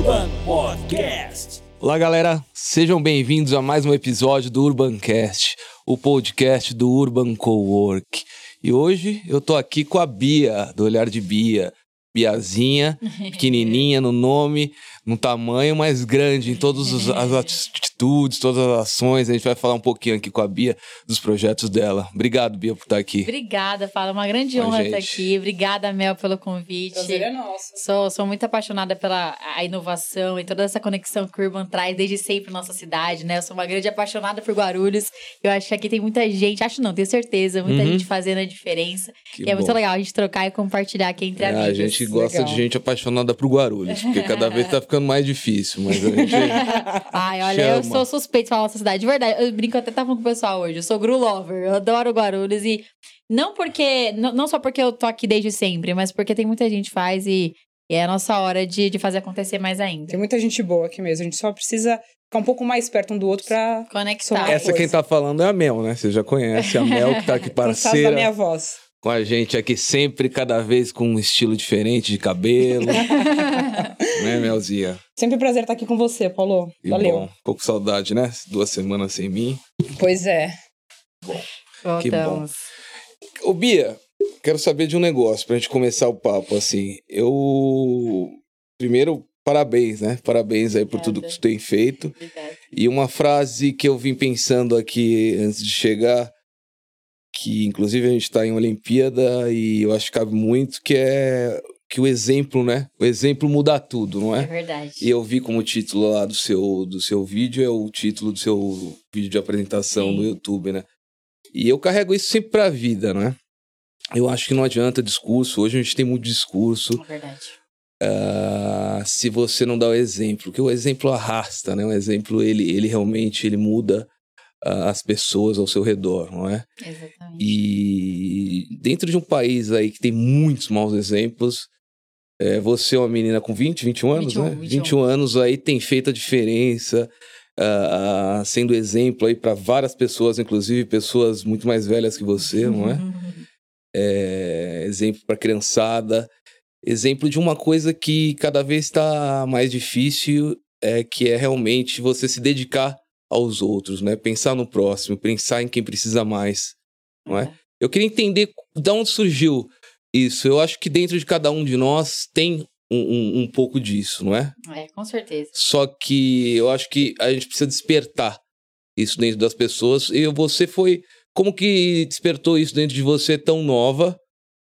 Urban Podcast. Olá, galera. Sejam bem-vindos a mais um episódio do Urbancast, o podcast do Urban Cowork. E hoje eu tô aqui com a Bia, do Olhar de Bia. Biazinha, pequenininha no nome, no tamanho, mas grande em todas as atitudes, todas as ações. A gente vai falar um pouquinho aqui com a Bia dos projetos dela. Obrigado, Bia, por estar aqui. Obrigada, Fala. Uma grande honra estar gente. aqui. Obrigada, Mel, pelo convite. Prazer é nosso. Sou, sou muito apaixonada pela a inovação e toda essa conexão que o Urban traz desde sempre na nossa cidade, né? Eu sou uma grande apaixonada por Guarulhos. Eu acho que aqui tem muita gente, acho não, tenho certeza, muita Uhum. gente fazendo a diferença. Que e é muito bom. legal a gente trocar e compartilhar aqui entre É, amigos. a gente gosta Legal. de gente apaixonada por Guarulhos, porque cada vez tá ficando mais difícil, mas a gente. Ai, olha, eu Chama. sou suspeito de falar nossa cidade. De verdade, eu brinco até tava falando com o pessoal hoje. Eu sou Gru Lover, eu adoro Guarulhos e não porque. Não, não só porque eu tô aqui desde sempre, mas porque tem muita gente que faz e, e é a nossa hora de, de fazer acontecer mais ainda. Tem muita gente boa aqui mesmo. A gente só precisa ficar um pouco mais perto um do outro pra. Conectar. Essa quem tá falando é a Mel, né? Você já conhece a Mel, que tá aqui Cansaço da parceira. minha voz. Com a gente aqui sempre, cada vez com um estilo diferente de cabelo. né, Melzinha? Sempre um prazer estar aqui com você, Paulo. Que Valeu. bom. Ficou com saudade, né? Duas semanas sem mim. Pois é. que bom. Voltamos. Ô, Bia, quero saber de um negócio pra gente começar o papo, assim. Eu... Primeiro, parabéns, né? Parabéns aí por tudo que Obrigada. tu tem feito. Obrigada. E uma frase que eu vim pensando aqui antes de chegar, que inclusive a gente está em Olimpíada e eu acho que cabe muito, que é que o exemplo, né? O exemplo muda tudo, não É é? verdade. E eu vi como título lá do seu, do seu vídeo, é o título do seu vídeo de apresentação Sim. no YouTube, né? E eu carrego isso sempre pra vida, né? Eu acho que não adianta discurso. Hoje a gente tem muito discurso. É verdade. Ah, se você não dá o exemplo, porque o exemplo arrasta, né? O exemplo ele, ele realmente ele muda as pessoas ao seu redor, não é? Exatamente. E dentro de um país aí que tem muitos maus exemplos, é, você é uma menina com 20, 21 anos, 21, né? 21. 21 anos aí tem feito a diferença, ah, sendo exemplo aí para várias pessoas, inclusive pessoas muito mais velhas que você, não é? é, exemplo para criançada, exemplo de uma coisa que cada vez está mais difícil, é que é realmente você se dedicar aos outros, né? Pensar no próximo, pensar em quem precisa mais, não é? Eu queria entender de onde surgiu isso. Eu acho que dentro de cada um de nós tem um, um, um pouco disso, não é? É, com certeza. Só que eu acho que a gente precisa despertar isso dentro das pessoas. E você foi. Como que despertou isso dentro de você tão nova,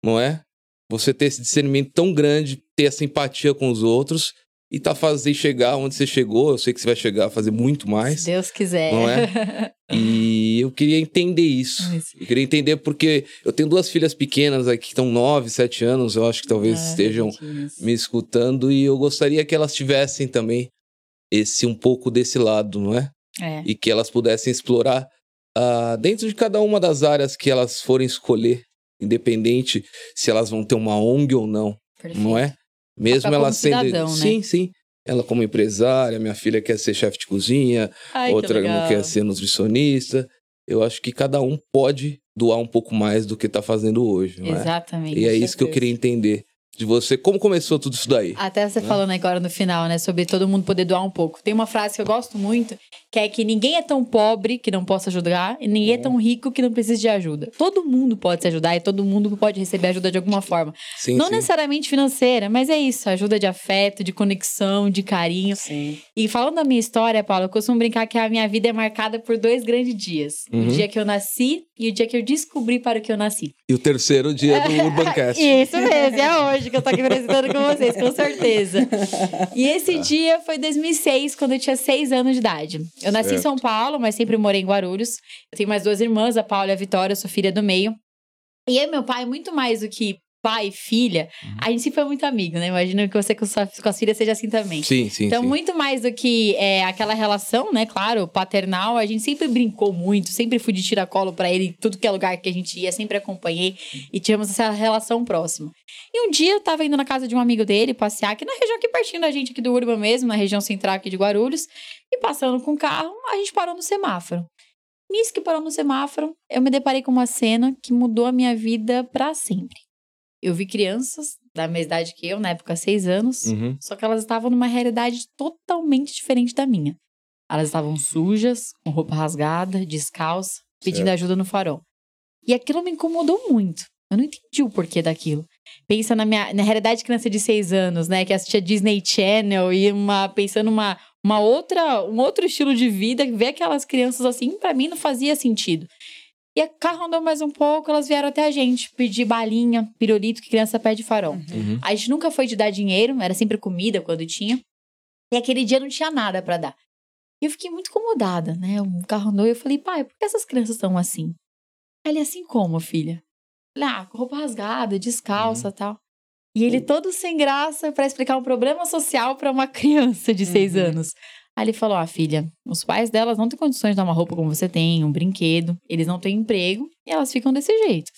não é? Você ter esse discernimento tão grande, ter essa empatia com os outros e tá fazendo chegar onde você chegou. Eu sei que você vai chegar a fazer muito mais, Se Deus quiser. não é? E eu queria entender isso. Isso. Eu queria entender porque eu tenho duas filhas pequenas aqui que estão 9, 7 anos, eu acho que talvez Ah, estejam me escutando e eu gostaria que elas tivessem também esse um pouco desse lado, não é? É, E que elas pudessem explorar ah, dentro de cada uma das áreas que elas forem escolher, independente se elas vão ter uma ONG ou não, perfeito. não é? Mesmo Papel ela sendo, cidadão, né? sim, sim. Ela como empresária, minha filha quer ser chefe de cozinha, Ai, que outra não legal. quer ser nutricionista. Eu acho que cada um pode doar um pouco mais do que está fazendo hoje, não é? Exatamente. E é isso que eu certeza. queria entender de você. Como começou tudo isso daí? Até você né? falando agora no final, né, sobre todo mundo poder doar um pouco. Tem uma frase que eu gosto muito, que é que ninguém é tão pobre que não possa ajudar e ninguém é tão rico que não precise de ajuda. Todo mundo pode se ajudar e todo mundo pode receber ajuda de alguma forma. Sim, não sim. necessariamente financeira, mas é isso, ajuda de afeto, de conexão, de carinho. Sim. E falando da minha história, Paulo, eu costumo brincar que a minha vida é marcada por dois grandes dias. Uhum. O dia que eu nasci e o dia que eu descobri para o que eu nasci. E o terceiro dia do Urbancast. Isso mesmo, é hoje que eu tô aqui apresentando com vocês, com certeza. E esse dia foi 2006, quando eu tinha seis anos de idade. Eu nasci em. São Paulo, mas sempre morei em Guarulhos. Eu tenho mais duas irmãs, a Paula e a Vitória, eu sou filha do meio. E e meu pai, muito mais do que pai e filha, a gente sempre foi muito amigo, né? Imagino que você com, sua, com as filhas seja assim também. Sim, sim, Então, sim. muito mais do que é, aquela relação, né? Claro, paternal, a gente sempre brincou muito, sempre fui de tiracolo pra ele, em tudo que é lugar que a gente ia, sempre acompanhei e tínhamos essa relação próxima. E um dia eu tava indo na casa de um amigo dele passear, aqui na região aqui pertinho da gente, aqui do Urban mesmo, na região central aqui de Guarulhos, e passando com o carro, a gente parou no semáforo. Nisso que parou no semáforo, eu me deparei com uma cena que mudou a minha vida pra sempre. Eu vi crianças da mesma idade que eu, na época, seis anos, Uhum. só que elas estavam numa realidade totalmente diferente da minha. Elas estavam sujas, com roupa rasgada, descalça, pedindo Certo. ajuda no farol. E aquilo me incomodou muito. Eu não entendi o porquê daquilo. Pensa na minha na realidade de criança de seis anos, né? Que assistia Disney Channel e uma, pensando uma, uma outra, um outro estilo de vida, ver aquelas crianças assim, pra mim não fazia sentido. E a carro andou mais um pouco, elas vieram até a gente pedir balinha, pirulito, que criança pede farol. Uhum. A gente nunca foi de dar dinheiro, era sempre comida quando tinha. E aquele dia não tinha nada pra dar. E eu fiquei muito incomodada, né? O carro andou e eu falei, pai, por que essas crianças estão assim? Ele, assim como, filha? Falei, ah, com roupa rasgada, descalça e tal. E ele todo sem graça pra explicar um problema social pra uma criança de seis Uhum. anos. Aí ele falou: Ah, filha, os pais delas não têm condições de dar uma roupa como você tem, um brinquedo, eles não têm emprego e elas ficam desse jeito.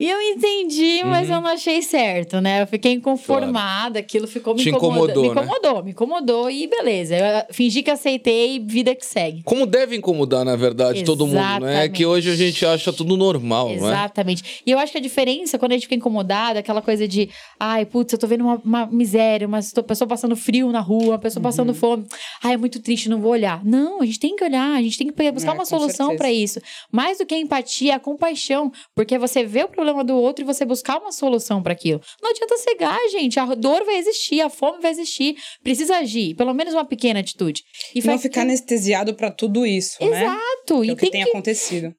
E eu entendi, mas Uhum. eu não achei certo, né? Eu fiquei inconformada, aquilo ficou me Te incomodou, Me né? incomodou, me incomodou e beleza. Eu ah, fingi que aceitei e vida que segue. Como deve incomodar, na verdade, todo mundo, né? É Exatamente. que hoje a gente acha tudo normal, não é? Exatamente. E eu acho que a diferença, quando a gente fica incomodada, é aquela coisa de, ai, putz, eu tô vendo uma, uma miséria, uma pessoa passando frio na rua, uma pessoa Uhum. passando fome. Ai, é muito triste, não vou olhar. Não, a gente tem que olhar, a gente tem que buscar É, uma solução pra isso. Mais do que a empatia, a compaixão, porque você vê o problema do outro e você buscar uma solução pra aquilo. Não adianta cegar, gente. A dor vai existir, a fome vai existir. Precisa agir, pelo menos uma pequena atitude. E não ficar anestesiado pra tudo isso, né? Exato. Que é o que tem tem que acontecido.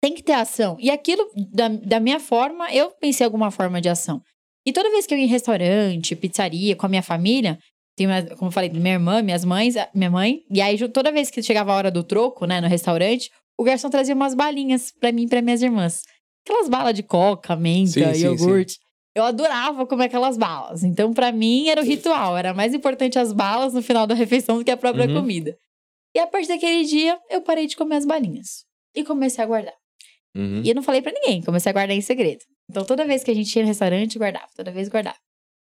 tem que ter ação. E aquilo, da, da minha forma, eu pensei em alguma forma de ação. E toda vez que eu ia em restaurante, pizzaria, com a minha família, tem, uma- como eu falei, minha irmã, minhas mães, minha mãe, e aí toda vez que chegava a hora do troco, né, no restaurante, o garçom trazia umas balinhas pra mim e pra minhas irmãs. Aquelas balas de coca, menta, Sim, sim, iogurte. Eu adorava comer aquelas balas. Então, pra mim, era o ritual. Era mais importante as balas no final da refeição do que a própria Uhum. comida. E a partir daquele dia, eu parei de comer as balinhas. E comecei a guardar. Uhum. E eu não falei pra ninguém, comecei a guardar em segredo. Então toda vez que a gente ia no restaurante, guardava, toda vez guardava.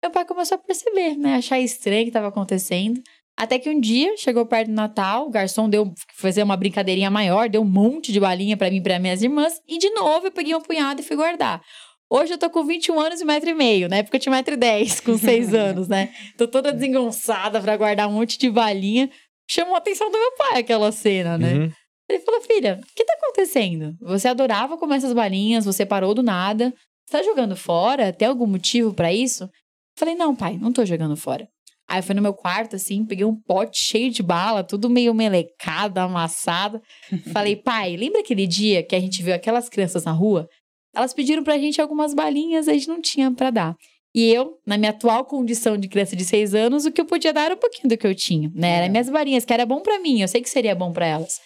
Meu pai começou a perceber, né? Achar estranho o que estava acontecendo. Até que um dia chegou perto do Natal, o garçom deu fazer uma brincadeirinha maior, deu um monte de balinha pra mim e pra minhas irmãs, e de novo eu peguei um punhado e fui guardar. Hoje eu tô com 21 anos e metro e meio. Na época eu tinha metro e dez, com 6 anos, né? Tô toda desengonçada pra guardar um monte de balinha. Chamou a atenção do meu pai aquela cena, né? Uhum. Ele falou, filha, o que tá acontecendo? Você adorava comer essas balinhas, você parou do nada. Você tá jogando fora? Tem algum motivo pra isso? Eu falei, não, pai, não tô jogando fora. Aí eu fui no meu quarto, assim, peguei um pote cheio de bala, tudo meio melecado, amassado. Falei, pai, lembra aquele dia que a gente viu aquelas crianças na rua? Elas pediram pra gente algumas balinhas, a gente não tinha pra dar. E eu, na minha atual condição de criança de seis anos, o que eu podia dar era um pouquinho do que eu tinha, né? Era É. minhas balinhas, que era bom pra mim, eu sei que seria bom pra elas.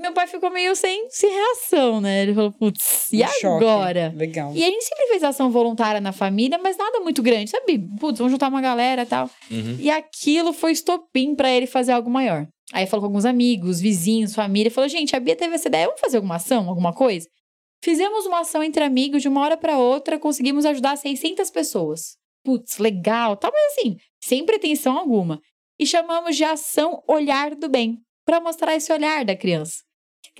Meu pai ficou meio sem, sem reação, né? Ele falou, putz, e Um choque. agora? Legal. E a gente sempre fez ação voluntária na família, mas nada muito grande, sabe? Putz, vamos juntar uma galera e tal. Uhum. E aquilo foi estopim pra ele fazer algo maior. Aí falou com alguns amigos, vizinhos, família, falou: gente, a Bia teve essa ideia, vamos fazer alguma ação, alguma coisa? Fizemos uma ação entre amigos, de uma hora pra outra, conseguimos ajudar 600 pessoas. Putz, legal, tal, mas assim, sem pretensão alguma. E chamamos de ação Olhar do Bem, pra mostrar esse olhar da criança.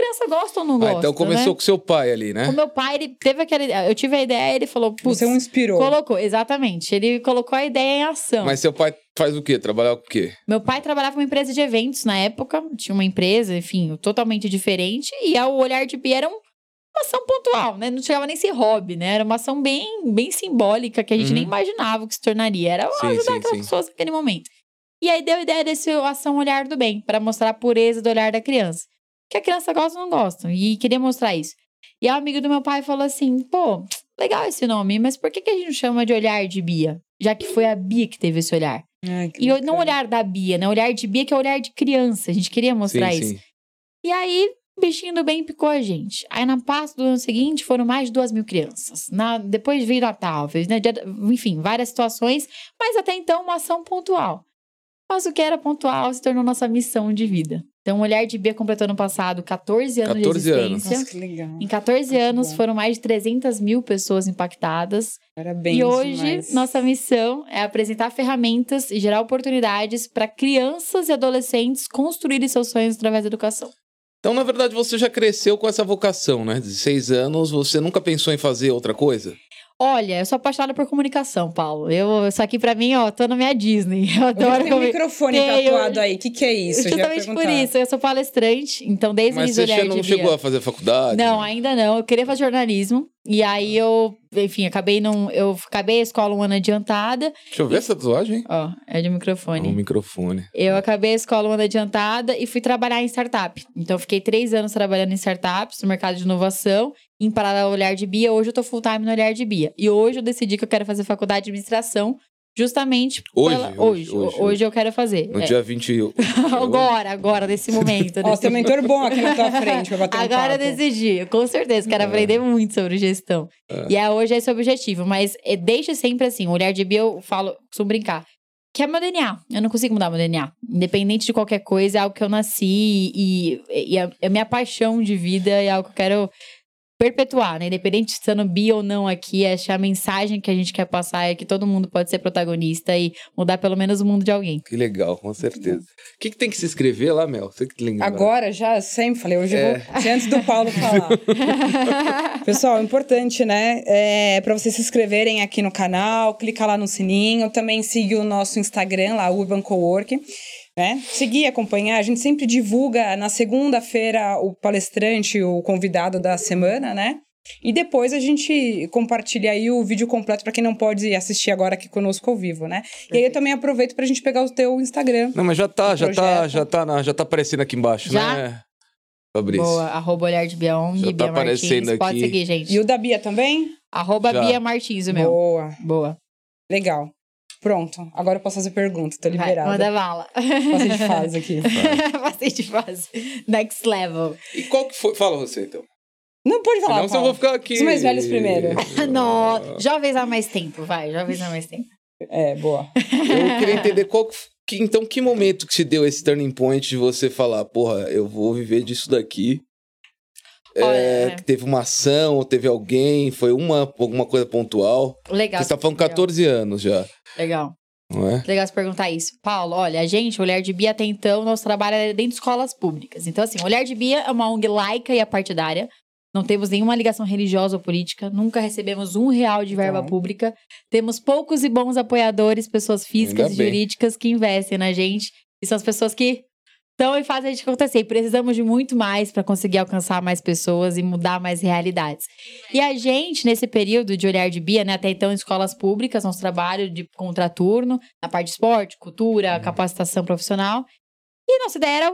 Criança gosta ou não Ah, gosta? então começou né? com seu pai ali, né? O meu pai, ele teve aquela. Eu tive a ideia, ele falou. Você o inspirou. Colocou, exatamente. Ele colocou a ideia em ação. Mas seu pai faz o quê? Trabalhar com o quê? Meu pai trabalhava com uma empresa de eventos na época, tinha uma empresa, enfim, totalmente diferente, e o olhar de Bia era um- uma ação pontual, né? Não chegava nem ser hobby, né? Era uma ação bem, bem simbólica que a gente Uhum. nem imaginava o que se tornaria. Era Sim, ajudar sim, aquelas sim. pessoas naquele momento. E aí deu a ideia desse ação olhar do bem, para mostrar a pureza do olhar da criança. Que a criança gosta ou não gosta, e queria mostrar isso. E a amiga do meu pai falou assim: pô, legal esse nome, mas por que, que a gente não chama de olhar de Bia? Já que foi a Bia que teve esse olhar. Ai, E eu- não olhar da Bia, né? Olhar de Bia que é olhar de criança. A gente queria mostrar sim, isso. sim. E aí, o bichinho do bem picou a gente. Aí, na paz do ano seguinte, foram mais de duas mil crianças. Na, depois veio Natal, fez, né, enfim, várias situações. Mas até então, uma ação pontual. Mas o que era pontual se tornou nossa missão de vida. Então, o Olhar de Bia completou no passado 14 anos 14 de anos. existência. Nossa, que legal. Em 14 Muito anos, bom. foram mais de 300 mil pessoas impactadas. Parabéns. E hoje, demais. nossa missão é apresentar ferramentas e gerar oportunidades para crianças e adolescentes construírem seus sonhos através da educação. Então, na verdade, você já cresceu com essa vocação, né? De seis anos, você nunca pensou em fazer outra coisa? Olha, eu sou apaixonada por comunicação, Paulo. Eu, isso aqui pra mim, ó, tô na minha Disney. Eu adoro Tem um microfone Tenho. tatuado aí. O que, que é isso? Eu Justamente por isso, eu sou palestrante, então desde o Mas início você não chegou a fazer faculdade? Não, ainda não. Eu queria fazer jornalismo. E aí eu, enfim, acabei não. Eu acabei a escola um ano adiantada. Deixa eu ver essa tatuagem, hein? Ó, é de microfone. Um microfone. Eu acabei a escola um ano adiantada e fui trabalhar em startup. Então, eu fiquei três anos trabalhando em startups, no mercado de inovação, em paralelo ao Olhar de Bia. Hoje eu tô full time no Olhar de Bia. E hoje eu decidi que eu quero fazer faculdade de administração, justamente Hoje, pela- hoje, hoje, hoje, hoje eu quero fazer. No É. dia 20. Agora, agora, nesse momento. Ó, tem um mentor bom aqui na tua frente pra bater um Agora eu papo. decidi, com certeza, quero aprender muito sobre gestão. E é, hoje é esse o objetivo, mas é, deixa sempre assim, o olhar de Bia eu falo, costumo brincar, que é meu DNA, eu não consigo mudar meu DNA. Independente de qualquer coisa, é algo que eu nasci e, e a, a minha paixão de vida é algo que eu quero perpetuar, né? Independente de sendo bi ou não aqui, acho que a mensagem que a gente quer passar é que todo mundo pode ser protagonista e mudar pelo menos o mundo de alguém. Que legal, com certeza. O que, que tem que se inscrever lá, Mel? Você que lembra. Agora, já sempre falei, hoje É. eu vou. Antes do Paulo falar. Pessoal, importante, né? É para vocês se inscreverem aqui no canal, clicar lá no sininho, também seguir o nosso Instagram lá, Urban Cowork. Né? Seguir, acompanhar. A gente sempre divulga na segunda-feira o palestrante, o convidado da semana, né? E depois a gente compartilha aí o vídeo completo para quem não pode assistir agora aqui conosco ao vivo, né? E aí eu também aproveito pra gente pegar o teu Instagram. Não, mas já tá, já tá, projeto. já tá, na- já tá aparecendo aqui embaixo, Já? né? Fabrício. Boa, arroba olhar de Bia ONG, Já tá Bia aparecendo Martins. Pode aqui. seguir, gente. E o da Bia também? Arroba Já. Bia Martins, o meu. Boa. Boa. Legal. Pronto. Agora eu posso fazer pergunta. Tô Vai, liberada. manda bala. Passei de fase aqui. Passei de fase. Next level. E qual que foi? Fala você, então. Não pode falar, Senão eu vou ficar aqui. Os mais velhos primeiro. Não, jovens há mais tempo, vai. Jovens há mais tempo. É, boa. Eu queria entender qual que, que- então que momento que se deu esse turning point de você falar, porra, eu vou viver disso daqui. É, Olha. que teve uma ação, ou teve alguém, foi uma alguma coisa pontual. Legal. Você está falando 14 anos já, Legal. não é? Legal você perguntar isso. Paulo, olha, a gente, o Olhar de Bia até então, nosso trabalho é dentro de escolas públicas. Então, assim, Olhar de Bia é uma ONG laica e apartidária. Não temos nenhuma ligação religiosa ou política. Nunca recebemos um real de verba Legal. pública. Temos poucos e bons apoiadores, pessoas físicas Ainda e bem. jurídicas que investem na gente. E são as pessoas que estão e fazem a gente acontecer. E precisamos de muito mais para conseguir alcançar mais pessoas e mudar mais realidades. E a gente, nesse período de olhar de Bia, né, até então escolas públicas, nosso trabalho de contraturno, na parte de esporte, cultura, capacitação profissional. E nossa ideia era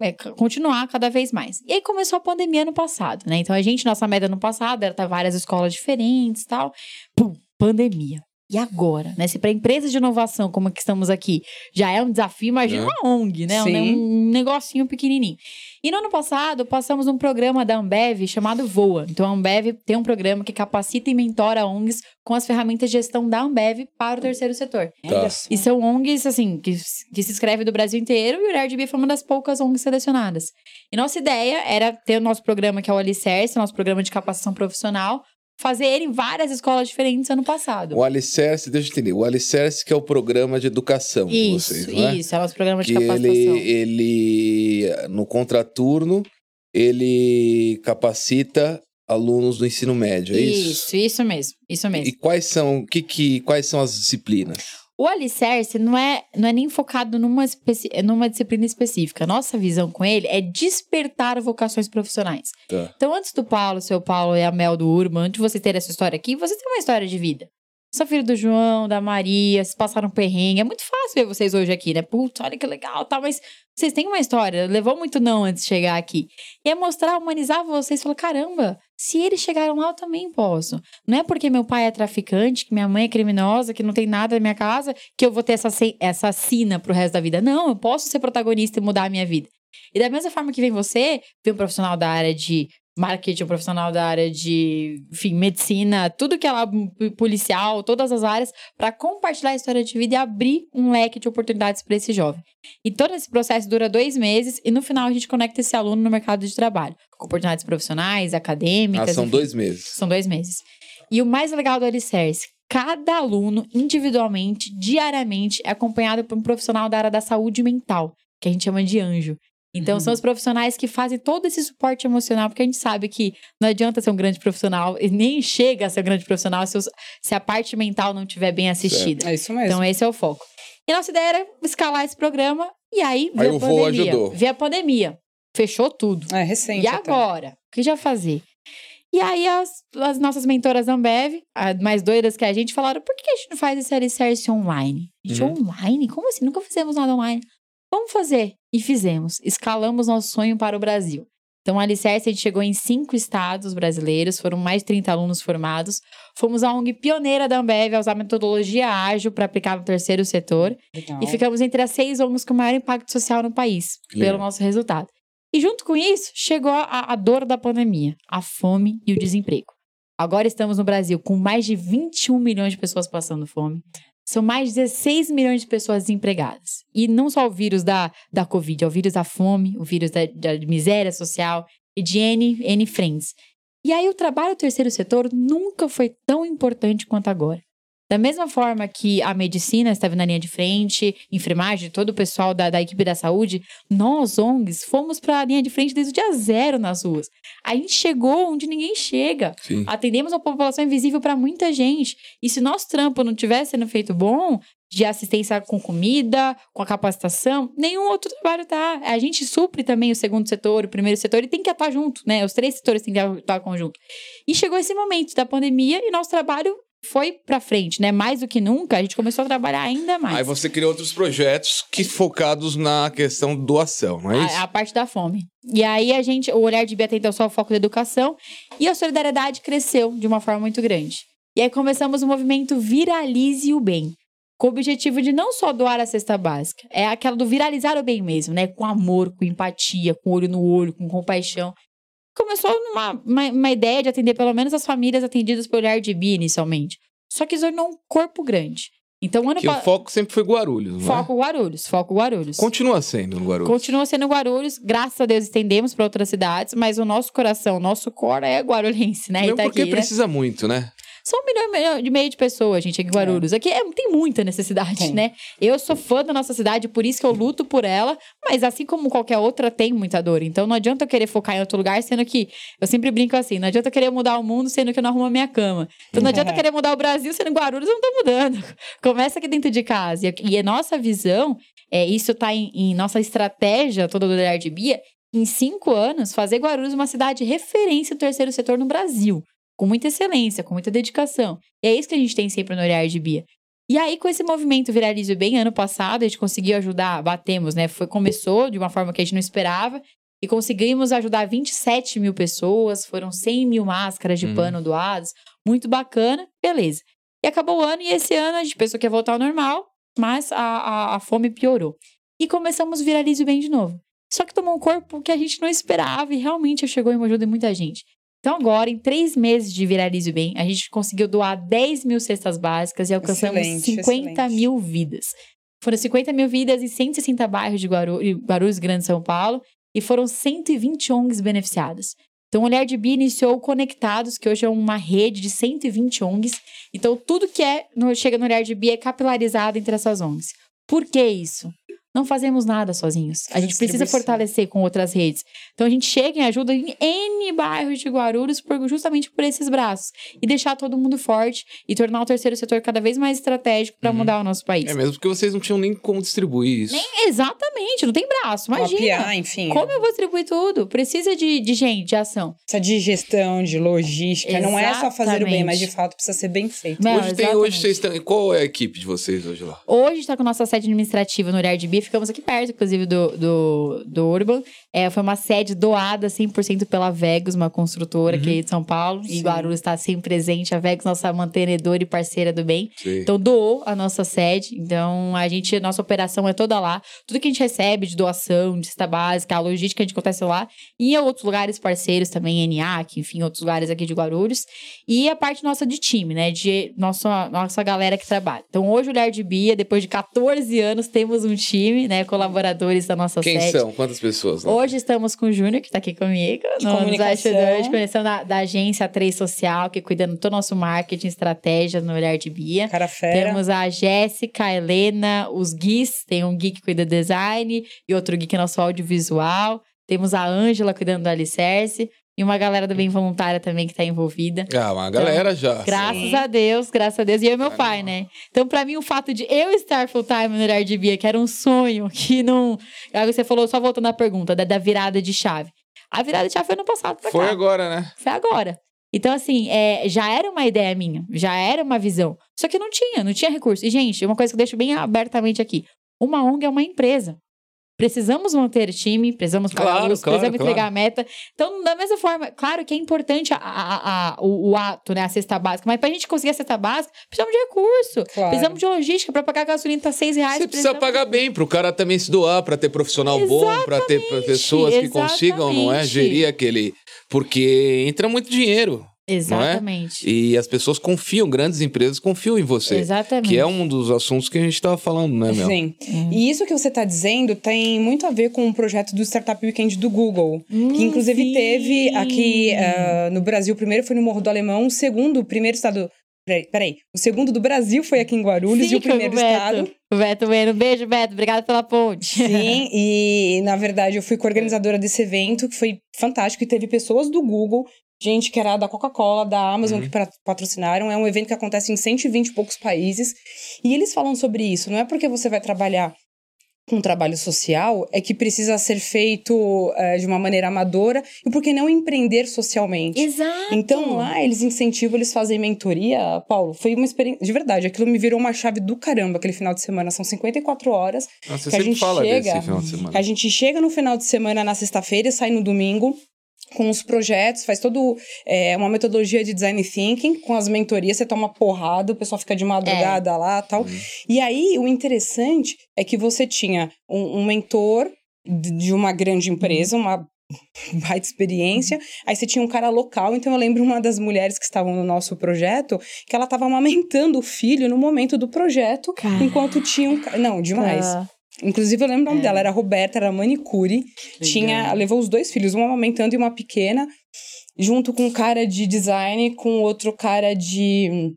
é, continuar cada vez mais. E aí começou a pandemia no passado, né? Então a gente, nossa meta no passado era estar várias escolas diferentes e tal. Pum, pandemia. E agora, né? Se para empresas de inovação como a que estamos aqui já é um desafio, imagina É. uma ONG, né? Um, Sim. um negocinho pequenininho. E no ano passado, passamos um programa da Ambev chamado Voa. Então, a Ambev tem um programa que capacita e mentora ONGs com as ferramentas de gestão da Ambev para o terceiro setor. Tá. Olha só. E são ONGs, assim, que, que se inscreve do Brasil inteiro e o Bia foi uma das poucas ONGs selecionadas. E nossa ideia era ter o nosso programa, que é o Alicerce, nosso programa de capacitação profissional, fazer ele em várias escolas diferentes ano passado. O Alicerce, deixa eu entender, o Alicerce que é o programa de educação de Isso, vocês, não é? isso, é o nosso programa de que capacitação. ele, ele, no contraturno, ele capacita alunos do ensino médio, é isso? Isso, isso mesmo, isso mesmo. E quais são, que, que, quais são as disciplinas? O alicerce não é, não é nem focado numa, numa disciplina específica. Nossa visão com ele é despertar vocações profissionais. Tá. Então, antes do Paulo, seu Paulo e a Mel do Urban, antes de você ter essa história aqui, você tem uma história de vida. Sou filho do João, da Maria, vocês passaram perrengue. É muito fácil ver vocês hoje aqui, né? Putz, olha que legal, tá? Mas vocês têm uma história, levou muito não antes de chegar aqui. E é mostrar, humanizar vocês, falar, caramba, se eles chegaram lá, eu também posso. Não é porque meu pai é traficante, que minha mãe é criminosa, que não tem nada na minha casa, que eu vou ter essa, essa sina pro resto da vida. Não, eu posso ser protagonista e mudar a minha vida. E da mesma forma que vem você, vem um profissional da área de marketing, profissional da área de, enfim, medicina, tudo que é lá, p- policial, todas as áreas, para compartilhar a história de vida e abrir um leque de oportunidades para esse jovem. E todo esse processo dura dois meses e no final a gente conecta esse aluno no mercado de trabalho, com oportunidades profissionais, acadêmicas. Ah, são enfim. dois meses. São dois meses. E o mais legal do Alicerce, cada aluno, individualmente, diariamente, é acompanhado por um profissional da área da saúde mental, que a gente chama de anjo. Então, Uhum. são os profissionais que fazem todo esse suporte emocional, porque a gente sabe que não adianta ser um grande profissional, e nem chega a ser um grande profissional se, os- se a parte mental não estiver bem assistida. É isso mesmo. Então, esse é o foco. E nossa ideia era escalar esse programa, e aí veio Aí a o voo pandemia. ajudou. Veio a pandemia. Fechou tudo. é recente. E até. agora? O que já fazer? E aí as, as nossas mentoras da Ambev, mais doidas que a gente, falaram, por que que a gente não faz esse alicerce online? A gente, Uhum. online? Como assim? Nunca fizemos nada online. Vamos fazer. E fizemos. Escalamos nosso sonho para o Brasil. Então, o Alicerce, a gente chegou em cinco estados brasileiros, foram mais de 30 alunos formados. Fomos a ONG pioneira da Ambev a usar metodologia ágil para aplicar no terceiro setor. Legal. E ficamos entre as seis ONGs com maior impacto social no país, legal. pelo nosso resultado. E junto com isso, chegou a, a dor da pandemia, a fome e o desemprego. Agora estamos no Brasil com mais de 21 milhões de pessoas passando fome. São mais de 16 milhões de pessoas desempregadas. E não só o vírus da, da Covid, é o vírus da fome, o vírus da, da miséria social e de N, N frentes. E aí o trabalho do terceiro setor nunca foi tão importante quanto agora. Da mesma forma que a medicina estava na linha de frente, enfermagem, todo o pessoal da, da equipe da saúde, nós, ONGs, fomos para a linha de frente desde o dia zero nas ruas. A gente chegou onde ninguém chega. Sim. Atendemos uma população invisível para muita gente. E se nosso trampo não tivesse sendo feito bom, de assistência com comida, com a capacitação, nenhum outro trabalho tá. A gente supre também o segundo setor, o primeiro setor, e tem que atuar junto, né? Os três setores têm que atuar conjunto. E chegou esse momento da pandemia e nosso trabalho foi para frente, né? Mais do que nunca, a gente começou a trabalhar ainda mais. Aí você criou outros projetos que focados na questão doação, não é isso? A, a parte da fome. E aí a gente, o olhar de Bia então só o foco da educação e a solidariedade cresceu de uma forma muito grande. E aí começamos o movimento Viralize o Bem, com o objetivo de não só doar a cesta básica, é aquela do viralizar o bem mesmo, né? Com amor, com empatia, com olho no olho, com compaixão. Começou numa uma, uma ideia de atender pelo menos as famílias atendidas pelo olhar de Bia inicialmente. Só que tornou um corpo grande. Então, ano Que o pa- foco sempre foi Guarulhos, não Foco Guarulhos, foco Guarulhos. é? Continua sendo no Guarulhos. Continua sendo Guarulhos, graças a Deus estendemos para outras cidades, mas o nosso coração, o nosso core é guarulhense, né? Itaqui, porque né? precisa muito, né? São um milhão e meio- de meio de pessoas, gente, aqui em Guarulhos. Aqui é- tem muita necessidade, Tem. né? Eu sou fã da nossa cidade, por isso que eu luto por ela, mas assim como qualquer outra, tem muita dor. Então não adianta eu querer focar em outro lugar, sendo que eu sempre brinco assim: não adianta eu querer mudar o mundo, sendo que eu não arrumo a minha cama. Então não adianta eu querer mudar o Brasil, sendo que Guarulhos eu não tô mudando. Começa aqui dentro de casa. E, e a nossa visão, é, isso tá em, em nossa estratégia toda do olhar de Bia, em cinco anos, fazer Guarulhos uma cidade referência do terceiro setor no Brasil com muita excelência, com muita dedicação. E é isso que a gente tem sempre no olhar de Bia. E aí, com esse movimento Viralize Bem, ano passado, a gente conseguiu ajudar, batemos, né? Foi, começou de uma forma que a gente não esperava. E conseguimos ajudar 27 mil pessoas, foram 100 mil máscaras de Uhum. pano doadas. Muito bacana, beleza. E acabou o ano, e esse ano a gente pensou que ia voltar ao normal, mas a, a, a fome piorou. E começamos Viralize Bem de novo. Só que tomou um corpo que a gente não esperava e realmente chegou em ajuda de muita gente. Então, agora, em três meses de Viralize Bem, a gente conseguiu doar 10 mil cestas básicas e alcançamos Excelente, 50 excelente. mil vidas. Foram 50 mil vidas em 160 bairros de Guaru- Guarulhos, Grande São Paulo, e foram 120 ONGs beneficiadas. Então, o Olhar de Bia iniciou o Conectados, que hoje é uma rede de 120 ONGs. Então, tudo que é no- chega no Olhar de Bia é capilarizado entre essas ONGs. Por que isso? Não fazemos nada sozinhos. A gente precisa fortalecer com outras redes. Então a gente chega e ajuda em N bairros de Guarulhos por- justamente por esses braços. E deixar todo mundo forte e tornar o terceiro setor cada vez mais estratégico para Uhum. mudar o nosso país. É mesmo porque vocês não tinham nem como distribuir isso. Nem exatamente, não tem braço. Imagina. Mapear, enfim. Como eu vou distribuir tudo? Precisa de, de gente, de ação. Essa de gestão, de logística. Não é só fazer o bem, Exatamente. mas de fato precisa ser bem feito. Não, hoje tem, exatamente. hoje vocês estão. Qual é a equipe de vocês hoje lá? Hoje está com a nossa sede administrativa no Olhar de Bia. Ficamos aqui perto, inclusive, do, do, do Urban. É, foi uma sede doada 100% pela Vegas, uma construtora aqui de São Paulo. E Sim. Guarulhos está sempre presente. A Vegas, nossa mantenedora e parceira do bem. Sei. Então, doou a nossa sede. Então, a gente, a nossa operação é toda lá. Tudo que a gente recebe de doação, de cesta básica, a logística, a gente acontece lá. E em outros lugares parceiros também, ENIAC, enfim, outros lugares aqui de Guarulhos. E a parte nossa de time, né? De nossa, nossa galera que trabalha. Então, hoje, o Olhar de Bia, depois de 14 anos, temos um time, né? Colaboradores da nossa Quem sede. são? Quantas pessoas lá? Hoje Hoje estamos com o Júnior, que está aqui comigo, De no, nos comunicação. bastidores de comunicação da, da agência 3 Social, que cuida do todo nosso marketing, estratégia no Olhar de Bia. Cara fera. Temos a Jéssica, a Helena, os Guis, tem um Gui que cuida do design e outro Gui que é nosso audiovisual. Temos a Ângela cuidando do Alicerce e uma galera do Bem Voluntária também que está envolvida. Ah, uma galera já. Graças Sim. a Deus, graças a Deus. E eu e meu pai, né? Então, pra mim, o fato de eu estar full time no Olhar de Bia, que era um sonho, que não. Aí você falou, só voltando à pergunta, da, da virada de chave. A virada de chave foi no passado pra Foi cá. agora, né? Foi agora. Então, assim, é, já era uma ideia minha, já era uma visão. Só que não tinha, não tinha recurso. E, gente, uma coisa que eu deixo bem abertamente aqui: uma ONG é uma empresa. Precisamos manter time, precisamos pagar Claro, luz, claro, precisamos claro. entregar a meta. Então, da mesma forma, claro que é importante a- a- a- o, o ato, né? A cesta básica. Mas pra gente conseguir a cesta básica, precisamos de recurso. Claro. Precisamos de logística. Pra pagar a gasolina tá seis reais. Você precisa pagar bem pro cara também se doar, pra ter profissional bom, pra ter pessoas que consigam, não é? exatamente. Gerir aquele. Porque entra muito dinheiro. Exatamente. E as pessoas confiam, grandes empresas confiam em você. Exatamente. Que é um dos assuntos que a gente tava falando, né, Mel? Sim. Uhum. E isso que você está dizendo tem muito a ver com o projeto do Startup Weekend do Google. Hum, que inclusive sim. teve aqui ah, no Brasil, o primeiro foi no Morro do Alemão, o segundo, o primeiro estado. Peraí, peraí. O segundo do Brasil foi aqui em Guarulhos Sim, e o primeiro o estado. O Beto Bueno. Beijo, Beto. Obrigada pela ponte. Sim, e na verdade eu fui coorganizadora desse evento, que foi fantástico, e teve pessoas do Google, gente que era da Coca-Cola, da Amazon, que pra- patrocinaram. É um evento que acontece em 120 e poucos países. E eles falam sobre isso. Não é porque você vai trabalhar com um trabalho social, é que precisa ser feito eh, de uma maneira amadora, e por que não empreender socialmente? Exato. Então lá eles incentivam, eles fazem mentoria. Paulo, foi uma experiência. De verdade, aquilo me virou uma chave do caramba aquele final de semana. São 54 horas. Ah, Você Que a sempre gente fala chega- desse final de semana. A gente chega no final de semana na sexta-feira e sai no domingo com os projetos, faz todo é, uma metodologia de design thinking, com as mentorias, você toma porrada, o pessoal fica de madrugada lá tal. E aí, o interessante é que você tinha um, um mentor de uma grande empresa, uma baita experiência. Aí você tinha um cara local, então eu lembro uma das mulheres que estavam no nosso projeto, que ela estava amamentando o filho no momento do projeto, Caraca. enquanto tinha um... Não, demais. Inclusive, eu lembro o nome É. dela, era Roberta, era manicure. Tinha, levou os dois filhos, uma amamentando e uma pequena, junto com um cara de design, com outro cara de.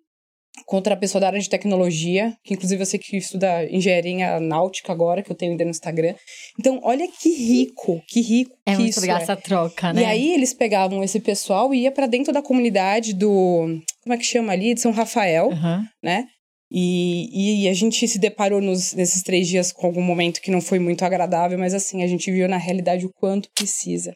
com outra pessoa da área de tecnologia, que inclusive eu sei que estuda engenharia náutica agora, que eu tenho ainda no Instagram. Então, olha que rico, que rico É que muito isso legal é. essa troca, né? E aí eles pegavam esse pessoal e ia pra dentro da comunidade do. Como é que chama ali? De São Rafael Aham. né? E, e a gente se deparou nos- nesses três dias com algum momento que não foi muito agradável, mas assim, a gente viu na realidade o quanto precisa.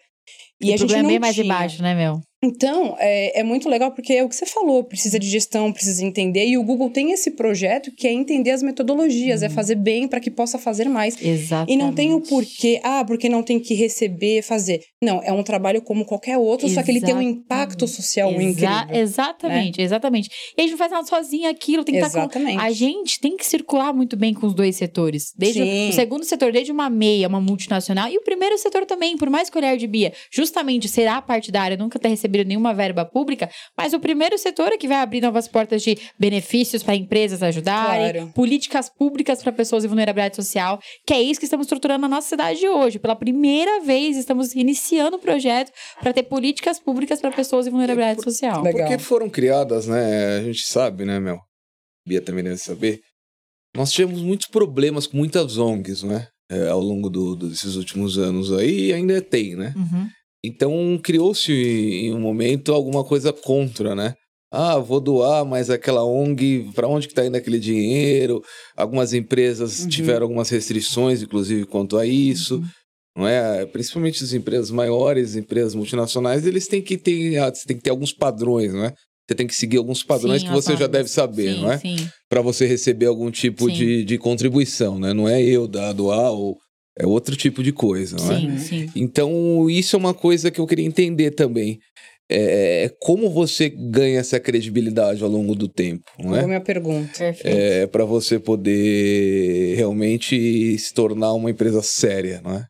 E, o a gente problema é não bem mais tinha. embaixo, né, meu? Então, é, é muito legal porque é o que você falou, precisa de gestão, precisa entender. E o Google tem esse projeto que é entender as metodologias, é fazer bem para que possa fazer mais. Exatamente. E não tem o porquê, ah, porque não tem que receber, fazer. Não, é um trabalho como qualquer outro, só que ele tem um impacto social Exa- incrível. Exatamente, exatamente. E a gente não faz nada sozinho aquilo, tem que estar com... Exatamente. A gente tem que circular muito bem com os dois setores. Desde o- Sim. o segundo setor, desde uma meia, uma multinacional, e o primeiro setor também, por mais que o olhar de Bia justamente será partidária, nunca ter recebido nenhuma verba pública, mas o primeiro setor é que vai abrir novas portas de benefícios para empresas ajudarem, Claro. políticas públicas para pessoas em vulnerabilidade social, que é isso que estamos estruturando na nossa cidade hoje. Pela primeira vez, estamos iniciando o projeto para ter políticas públicas para pessoas em vulnerabilidade social. Legal. Porque foram criadas, né? A gente sabe, né, Mel? Bia também deve saber. Nós tivemos muitos problemas com muitas ONGs, né? É, ao longo do- do- desses últimos anos aí, e ainda tem, né? Uhum. Então criou-se em um momento alguma coisa contra, né? Ah, vou doar, mas aquela ONG, para onde que tá indo aquele dinheiro? Algumas empresas Uhum. tiveram algumas restrições, inclusive, quanto a isso. Não é? Principalmente as empresas maiores, empresas multinacionais, eles têm que ter, ah, você tem que ter alguns padrões, não é? Você tem que seguir alguns padrões Sim, que você já deve saber, sim, não é? Para você receber algum tipo Sim. de, de contribuição, né? Não é eu dar, doar ou é outro tipo de coisa, não é? Sim, sim. Então, isso é uma coisa que eu queria entender também. É, como você ganha essa credibilidade ao longo do tempo, não Qual a é? minha pergunta? Perfeito. É para você poder realmente se tornar uma empresa séria, não é?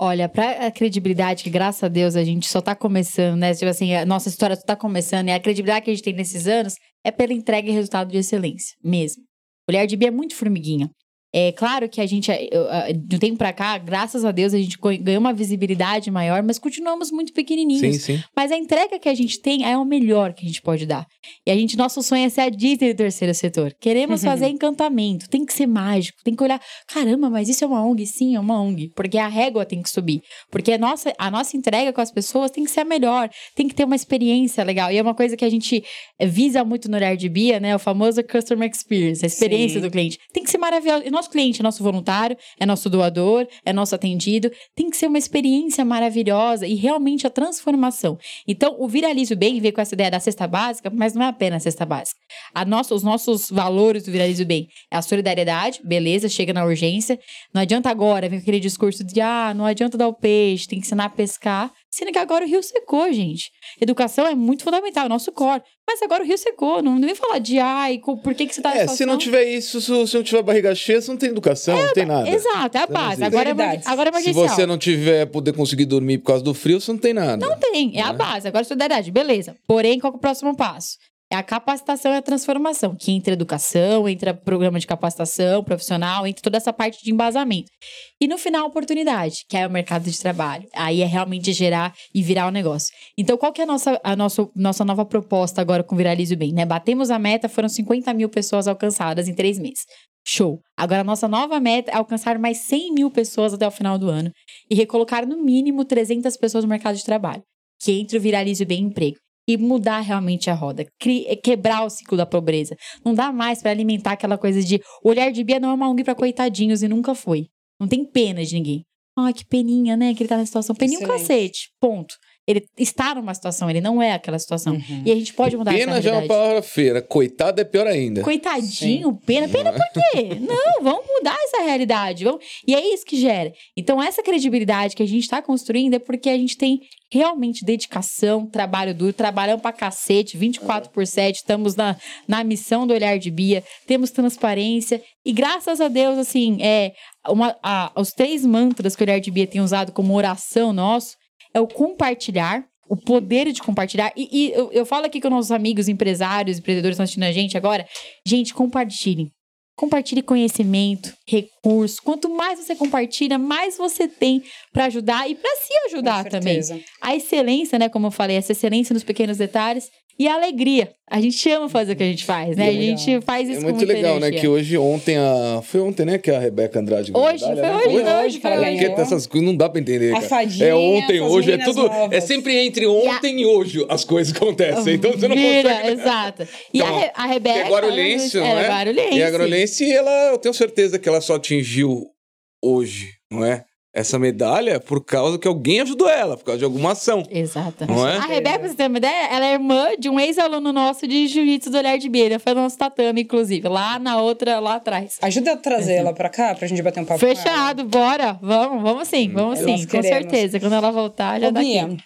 Olha, pra a credibilidade, que graças a Deus a gente só tá começando, né? Tipo assim, a nossa história só tá começando, e a credibilidade que a gente tem nesses anos é pela entrega e resultado de excelência, mesmo. O Olhar de Bia é muito formiguinha. É claro que a gente, eu, ah, do tempo pra cá, graças a Deus, a gente ganhou uma visibilidade maior, mas continuamos muito pequenininhos. Sim, sim. Mas a entrega que a gente tem é o melhor que a gente pode dar. E a gente, nosso sonho é ser a Disney do terceiro setor. Queremos fazer encantamento, tem que ser mágico, tem que olhar, caramba, mas isso é uma ONG? Sim, é uma ONG, porque a régua tem que subir. Porque a nossa, a nossa entrega com as pessoas tem que ser a melhor, tem que ter uma experiência legal. E é uma coisa que a gente eh, visa muito no Olhar de Bia, né? O famoso Customer Experience, a experiência Sim. do cliente. Tem que ser maravilhosa. Nosso cliente é nosso voluntário, é nosso doador, é nosso atendido. Tem que ser uma experiência maravilhosa e realmente a transformação. Então, o Viralize o Bem veio com essa ideia da cesta básica, mas não é apenas cesta básica. A nossa, os nossos valores do Viralize o Bem é a solidariedade, beleza, chega na urgência. Não adianta agora vir aquele discurso de, ah, não adianta dar o peixe, tem que ensinar a pescar. Sendo que agora o rio secou, gente. Educação é muito fundamental, é o nosso core. Mas agora o rio secou, não vem falar de, ai, por que, que você tá É, nessa se não situação?" tiver isso, se se não tiver barriga cheia, você não tem educação, não tem nada. Exato, é a não base. Agora é, agora é Se emergencial. você não tiver poder conseguir dormir por causa do frio, você não tem nada. Não tem, é a Né? base. Agora, solidariedade, beleza. Porém, qual que é o próximo passo? É a capacitação e a transformação, que entra educação, entra programa de capacitação profissional, entra toda essa parte de embasamento. E no final, oportunidade, que é o mercado de trabalho. Aí é realmente gerar e virar o negócio. Então, qual que é a nossa, a nossa, nossa nova proposta agora com Viralize o Bem? Né? Batemos a meta, foram 50 mil pessoas alcançadas em três meses. Show. Agora, a nossa nova meta é alcançar mais 100 mil pessoas até o final do ano e recolocar no mínimo 300 pessoas no mercado de trabalho, que entre o Viralize o Bem Emprego. E mudar realmente a roda, é quebrar o ciclo da pobreza. Não dá mais para alimentar aquela coisa de o olhar de Bia não é uma ONG pra coitadinhos e nunca foi. Não tem pena de ninguém. Ai, que peninha, né? Que ele tá na situação. Peninha um Excelente. cacete. Ponto. Ele está numa situação, ele não é aquela situação. Uhum. E a gente pode mudar Pena essa já é uma realidade. palavra feira. Coitado é pior ainda. Coitadinho, pena. Pena por quê? Não, vamos mudar essa realidade. Vamos... E é isso que gera. Então, essa credibilidade que a gente está construindo é porque a gente tem realmente dedicação, trabalho duro, trabalhamos pra cacete, 24 por 7, estamos na, na missão do Olhar de Bia, temos transparência e graças a Deus, assim, é uma, a- os três mantras que o Olhar de Bia tem usado como oração nosso é o compartilhar, o poder de compartilhar. E, e eu, eu falo aqui com nossos amigos empresários, empreendedores que estão assistindo a gente agora. Gente, compartilhem. Compartilhe conhecimento, recurso. Quanto mais você compartilha, mais você tem para ajudar e para se ajudar também. A excelência, né? Como eu falei, essa excelência nos pequenos detalhes e a alegria. A gente ama fazer o que a gente faz, né? A Legal. gente faz isso É com muito muita legal, né? energia. Que hoje, ontem, a. Foi ontem, né? Que a Rebeca Andrade ganhou a Hoje, medalha, foi né? hoje, Hoje hoje. Porque essas coisas não dá pra entender. A cara. fadinha, é ontem, hoje, é tudo. novas. É sempre entre ontem e hoje as coisas acontecem. Então você não Vira, consegue. exato. E Então, a, Re- a E Rebeca... a Guarulhense, não ela é? Guarulhense. E a Guarulhense, ela, eu tenho certeza que ela só atingiu hoje, não é? Essa medalha por causa que alguém ajudou ela, por causa de alguma ação. Exato. Não é? A Rebeca, pra você ter uma ideia, ela é irmã de um ex-aluno nosso de jiu-jitsu do Olhar de Bia. Ele foi no nosso tatame, inclusive, lá na outra, lá atrás. Ajuda a trazer ela pra cá, pra gente bater um papo. Fechado, bora. Vamos, vamos sim, vamos Nós sim, com queremos. certeza. Quando ela voltar, já Ô, dá Bia, aqui.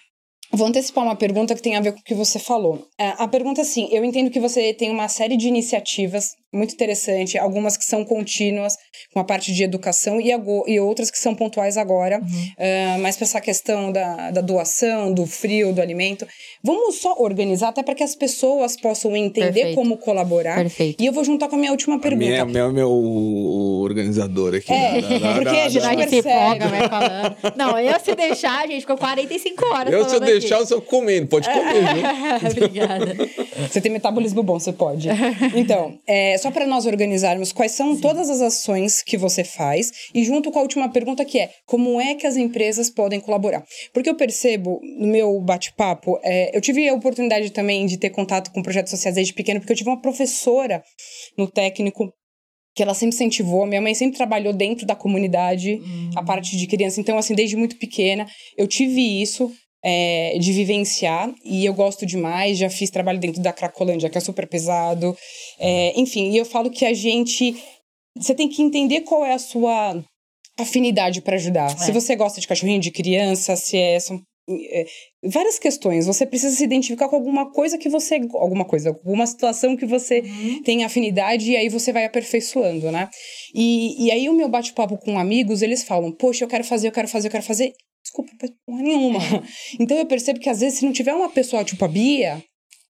vou antecipar uma pergunta que tem a ver com o que você falou. É, A pergunta é assim, eu entendo que você tem uma série de iniciativas muito interessante, algumas que são contínuas, com a parte de educação, e, e outras que são pontuais agora, Uhum. é, mais para essa questão da, da doação, do frio, do alimento. Vamos só organizar, até para que as pessoas possam entender Perfeito. como colaborar. Perfeito. E eu vou juntar com a minha última A pergunta. minha, minha, meu organizador aqui. É, da- da- porque da- a gente da- a gente se percebe. empolga, vai falando. Não, eu se deixar, a gente ficou 45 horas Eu, se eu falando aqui. deixar, eu só comendo. Pode comer, viu? Obrigada. Você tem metabolismo bom, você pode. Então, é, só para nós organizarmos quais são todas as ações que você faz e junto com a última pergunta que é como é que as empresas podem colaborar? Porque eu percebo no meu bate-papo, é, eu tive a oportunidade também de ter contato com projetos sociais desde pequeno, porque eu tive uma professora no técnico que ela sempre incentivou, minha mãe sempre trabalhou dentro da comunidade, a parte de criança, então assim, desde muito pequena, eu tive isso, é, de vivenciar e eu gosto demais. Já fiz trabalho dentro da Cracolândia, que é super pesado. É, enfim, e eu falo que a gente. Você tem que entender qual é a sua afinidade para ajudar. Se É. você gosta de cachorrinho, de criança, se é. São, é, várias questões. Você precisa se identificar com alguma coisa que você. Alguma coisa, alguma situação que você tem afinidade e aí você vai aperfeiçoando, né? E, e aí o meu bate-papo com amigos, eles falam: Poxa, eu quero fazer, eu quero fazer, eu quero fazer. Desculpa, porra nenhuma. Então eu percebo que às vezes, se não tiver uma pessoa tipo a Bia,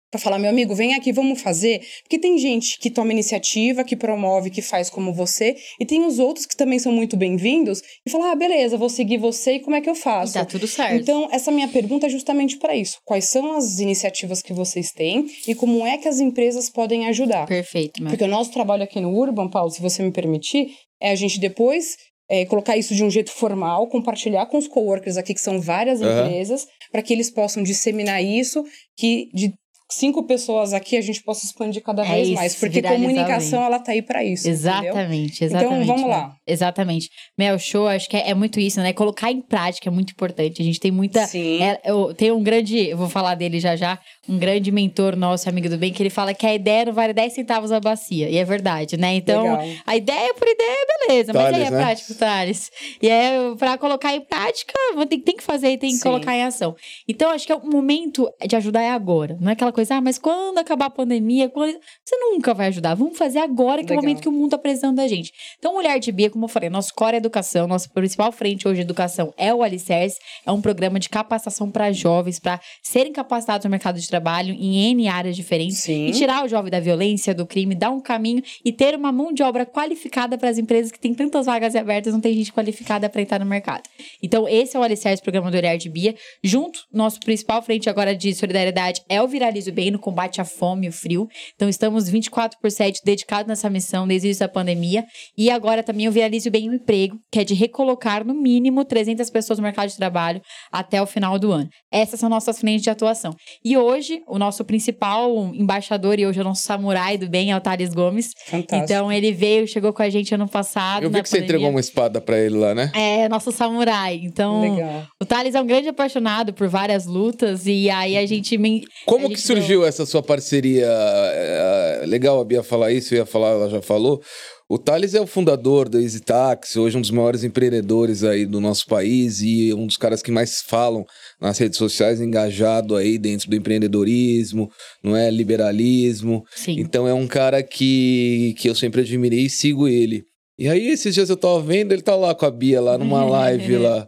Pra falar, meu amigo, vem aqui, vamos fazer. Porque tem gente que toma iniciativa, que promove, que faz como você, e tem os outros que também são muito bem-vindos e falam, ah, beleza, vou seguir você e como é que eu faço? Tá tudo certo. Então, essa minha pergunta é justamente para isso. Quais são as iniciativas que vocês têm e como é que as empresas podem ajudar? Perfeito, meu. Porque o nosso trabalho aqui no Urban, Paulo, se você me permitir, é a gente depois é, colocar isso de um jeito formal, compartilhar com os coworkers aqui, que são várias Aham. empresas, para que eles possam disseminar isso, que de cinco pessoas aqui a gente possa expandir cada É vez isso, mais. Porque comunicação, ela tá aí para isso. entendeu? Exatamente, exatamente. Então, vamos Mel. lá. Exatamente. Mel, show, acho que é, é muito isso, né? Colocar em prática é muito importante. A gente tem muita. Sim. É, eu tenho um grande, eu vou falar dele já já, um grande mentor nosso, amigo do bem, que ele fala que a ideia não vale 10 centavos a bacia. E é verdade, né? Então, Legal. a ideia por ideia, beleza. mas Thales, aí é né? prático, Thales. E é pra colocar em prática, ter- tem que fazer e tem que Sim. colocar em ação. Então, acho que é o momento de ajudar é agora. Não é aquela coisa, ah, mas quando acabar a pandemia, quando... você nunca vai ajudar. Vamos fazer agora, que é o Legal. momento que o mundo tá precisando da gente. Então, Mulher de Bia, como eu falei, nosso core é educação, nossa principal frente hoje de educação é o Alicerce, é um programa de capacitação para jovens, para serem capacitados no mercado de trabalho em N áreas diferentes Sim. e tirar o jovem da violência, do crime, dar um caminho e ter uma mão de obra qualificada para as empresas que têm tantas vagas abertas, não tem gente qualificada para entrar no mercado. Então, esse é o Alicerce, programa do Olhar de Bia. Junto, nosso principal frente agora de solidariedade é o Viralizo Bem no combate à fome e o frio. Então, estamos 24 por 7 dedicados nessa missão desde o início da pandemia. E agora também o Viralizo Bem o Emprego, que é de recolocar no mínimo 300 pessoas no mercado de trabalho até o final do ano. Essas são nossas frentes de atuação. E hoje, o nosso principal embaixador e hoje é o nosso samurai do bem é o Thales Gomes. Fantástico. Então, ele veio, chegou com a gente ano passado. Eu vi na que você pandemia. entregou uma espada pra ele lá, né? É, nosso samurai. Então, Legal. o Thales é um grande apaixonado por várias lutas e aí a gente... men- Como a que gente surgiu essa sua parceria? É, é, legal a Bia falar isso, eu ia falar, ela já falou. O Thales é o fundador da Easy Taxi, hoje um dos maiores empreendedores aí do nosso país e um dos caras que mais falam nas redes sociais, engajado aí dentro do empreendedorismo, não é? Liberalismo. Sim. Então é um cara que, que eu sempre admirei e sigo ele. E aí, esses dias eu tava vendo, ele tá lá com a Bia, lá numa live lá.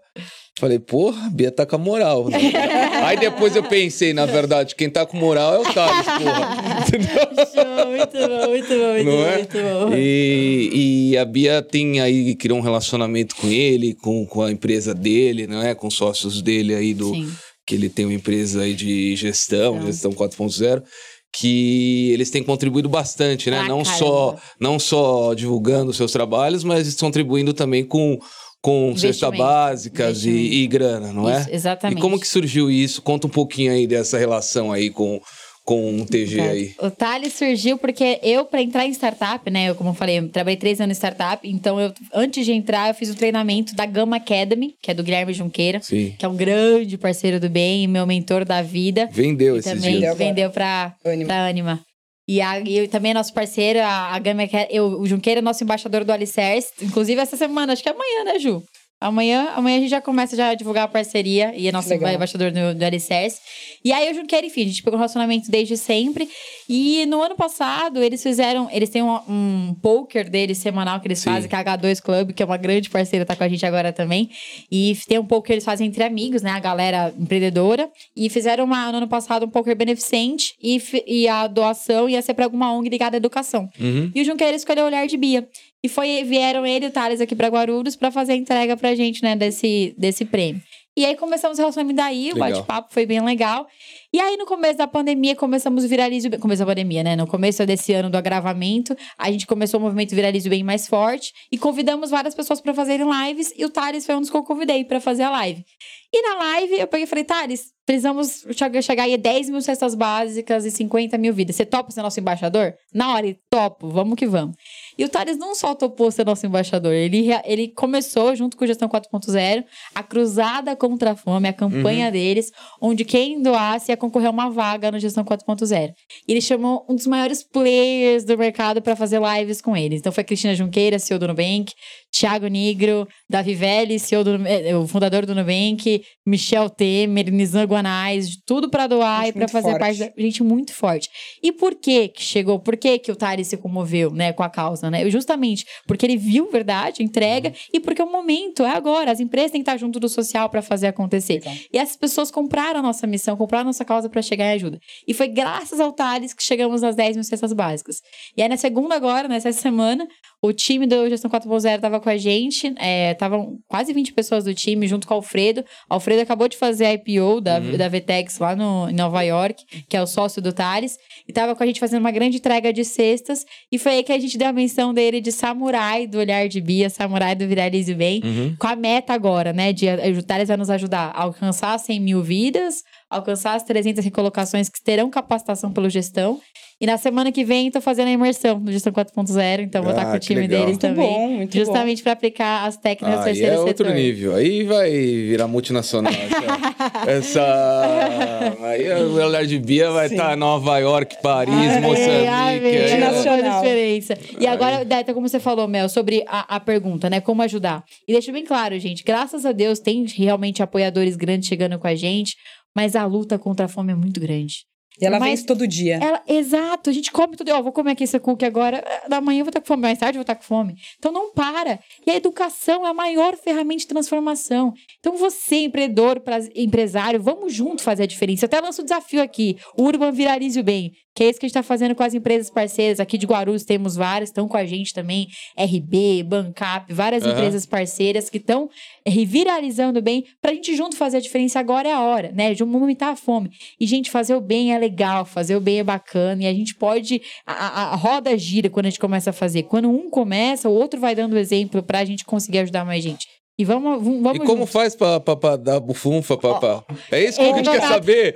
Falei, porra, a Bia tá com a moral. né? aí depois eu pensei, na verdade, quem tá com moral é o Thales, porra. Show, muito bom, muito bom, muito Não é? muito bom. E, e a Bia tem aí, criou um relacionamento com ele, com, com a empresa dele, não é? Com sócios dele aí do. Sim. Que ele tem uma empresa aí de gestão, Então. gestão 4.0. Que eles têm contribuído bastante, né? Pra não, caramba. só, não só divulgando seus trabalhos, mas contribuindo também com, com cesta básicas e, e grana, não é? Isso, exatamente. E como que surgiu isso? Conta um pouquinho aí dessa relação aí com, com o TG aí. O Thales surgiu porque eu, para entrar em startup, né? Eu, como eu falei, eu trabalhei três anos em startup. Então, eu, antes de entrar, eu fiz um treinamento da Gama Academy, que é do Guilherme Junqueira, Sim. que é um grande parceiro do bem e meu mentor da vida. Vendeu E dias. Vendeu vendeu pra, Anima. E, a, e também é nosso parceiro, a, a Gama eu, o Junqueira é nosso embaixador do Alicerce. Inclusive, essa semana, acho que é amanhã, né, Ju? Amanhã, amanhã a gente já começa já a divulgar a parceria e é nosso Legal. embaixador do, do Alicerce. E aí o Junqueira, enfim, a gente pegou um relacionamento desde sempre. E no ano passado, eles fizeram. Eles têm um, um poker deles semanal que eles Sim. fazem, que é a H2 Club, que é uma grande parceira, tá com a gente agora também. E tem um poker que eles fazem entre amigos, né? A galera empreendedora. E fizeram uma, no ano passado um poker beneficente e, e a doação ia ser pra alguma ONG ligada à educação. Uhum. E o Junqueira escolheu o Olhar de Bia. E foi, vieram ele e o Thales aqui pra Guarulhos pra fazer a entrega pra gente, né, desse, desse prêmio. E aí começamos o relacionamento daí, o bate-papo foi bem legal. E aí, no começo da pandemia, começamos o Viralizo Bem. Começo da pandemia, né? No começo desse ano do agravamento, a gente começou o movimento Viralizo Bem mais forte e convidamos várias pessoas pra fazerem lives. E o Thales foi um dos que eu convidei pra fazer a live. E na live, eu peguei e falei, Thales, precisamos chegar- aí a 10 mil cestas básicas e 50 mil vidas. Você topa ser nosso embaixador? Na hora, topo, vamos que vamos. E o Thales não só topou ser nosso embaixador, ele, ele começou, junto com o Gestão 4.0, a cruzada contra a fome, a campanha deles, onde quem doasse ia concorrer a uma vaga no Gestão 4.0. E ele chamou um dos maiores players do mercado para fazer lives com eles. Então foi a Cristina Junqueira, CEO do Nubank, Tiago Nigro, Davi Vélez, CEO do, eh, o fundador do Nubank, Michel Temer, Nizam Guanais, tudo para doar Gente e para fazer forte. parte da gente muito forte. E por que que chegou? Por que que o Thales se comoveu, né, com a causa, né? Justamente porque ele viu verdade, entrega e porque o momento é agora. As empresas têm que estar junto do social para fazer acontecer. Legal. E essas pessoas compraram a nossa missão, compraram a nossa causa para chegar em ajuda. E foi graças ao Thales que chegamos às 10 mil cestas básicas. E aí, na segunda agora, nessa semana, o time do Gestão 4.0 estava com a gente. Estavam quase 20 pessoas do time, junto com o Alfredo. O Alfredo acabou de fazer a IPO da, Uhum. da Vtex lá no, em Nova York, que é o sócio do Thales. E estava com a gente fazendo uma grande entrega de cestas. E foi aí que a gente deu a menção dele de samurai do Olhar de Bia, samurai do Viralize Bem Uhum. com a meta agora, né? De o Thales vai nos ajudar a alcançar 100 mil vidas, alcançar as 300 recolocações que terão capacitação pelo gestão. E na semana que vem, tô fazendo a imersão no Gestão 4.0 então vou estar Ah, com o time legal. deles Muito também. bom, muito justamente para aplicar as técnicas Aí terceiro é outro setor. nível. Aí vai virar multinacional. Essa. Aí o olhar de Bia vai estar Nova York, Paris, Ai, Moçambique. ai, aí, ai, ó. Multinacional. diferença. E agora, Deta, como você falou, Mel, sobre a, a pergunta, né? Como ajudar? E deixa bem claro, gente, graças a Deus tem realmente apoiadores grandes chegando com a gente, mas a luta contra a fome é muito grande. E ela Mas- vence todo dia. Ela, exato, a gente come tudo. Ó, vou comer aqui esse cookie agora. eh, Da manhã eu vou estar com fome, mais tarde eu vou estar com fome. Então não para. E a educação é a maior ferramenta de transformação. Então você, empreendedor, empresário, vamos junto fazer a diferença. Eu até lanço o desafio aqui: o Urban Viralize o Bem. Que é isso que a gente está fazendo com as empresas parceiras. Aqui de Guarulhos temos várias, estão com a gente também. RB, Bancap, várias Aham. empresas parceiras que estão viralizando bem pra gente junto fazer a diferença. Agora é a hora, né? De aumentar a fome. E, gente, fazer o bem é legal, fazer o bem é bacana. E a gente pode. A, a- a roda gira quando a gente começa a fazer. Quando um começa, o outro vai dando exemplo pra gente conseguir ajudar mais gente. E vamos, vamos, vamos E como junto. faz pra dar bufunfa? Pra, pra... É isso que a gente quer saber.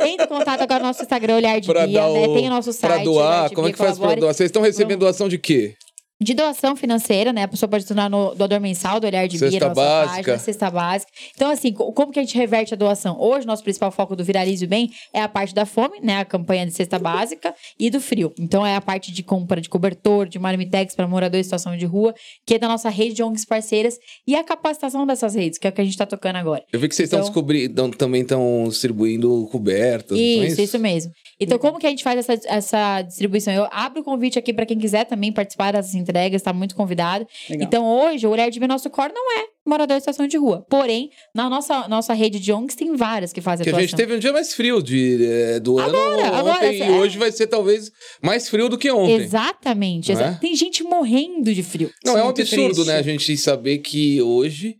Entre em contato agora no nosso Instagram, Olhar de Pra Bia, né? o- Tem o nosso site. Pra doar, Olhar de como é que faz pra colabore. doar? Vocês estão recebendo doação de quê? De doação financeira, né? A pessoa pode tornar no doador mensal do Olhar de Cesta nossa básica. página, cesta básica. Então, assim, co- como que a gente reverte a doação? Hoje, nosso principal foco do Viralize o Bem é a parte da fome, né? A campanha de cesta básica e do frio. Então, é a parte de compra de cobertor, de marmitex para moradores em situação de rua, que é da nossa rede de ONGs parceiras e a capacitação dessas redes, que é o que a gente tá tocando agora. Eu vi que vocês estão Então- descobrindo, também estão distribuindo cobertas. não é Isso, isso mesmo. Então, como que a gente faz essa, essa distribuição? Eu abro o convite aqui para quem quiser também participar dessas entregas, tá muito convidado. Legal. Então, hoje, o Olhar de Nosso Core não é morador de situação de rua. Porém, na nossa, nossa rede de ONGs tem várias que fazem Que a gente teve um dia mais frio de, eh, do ano ontem, agora, e é. hoje vai ser talvez mais frio do que ontem. Exatamente. É? Tem gente morrendo de frio. Não, é um absurdo, triste. né? A gente saber que hoje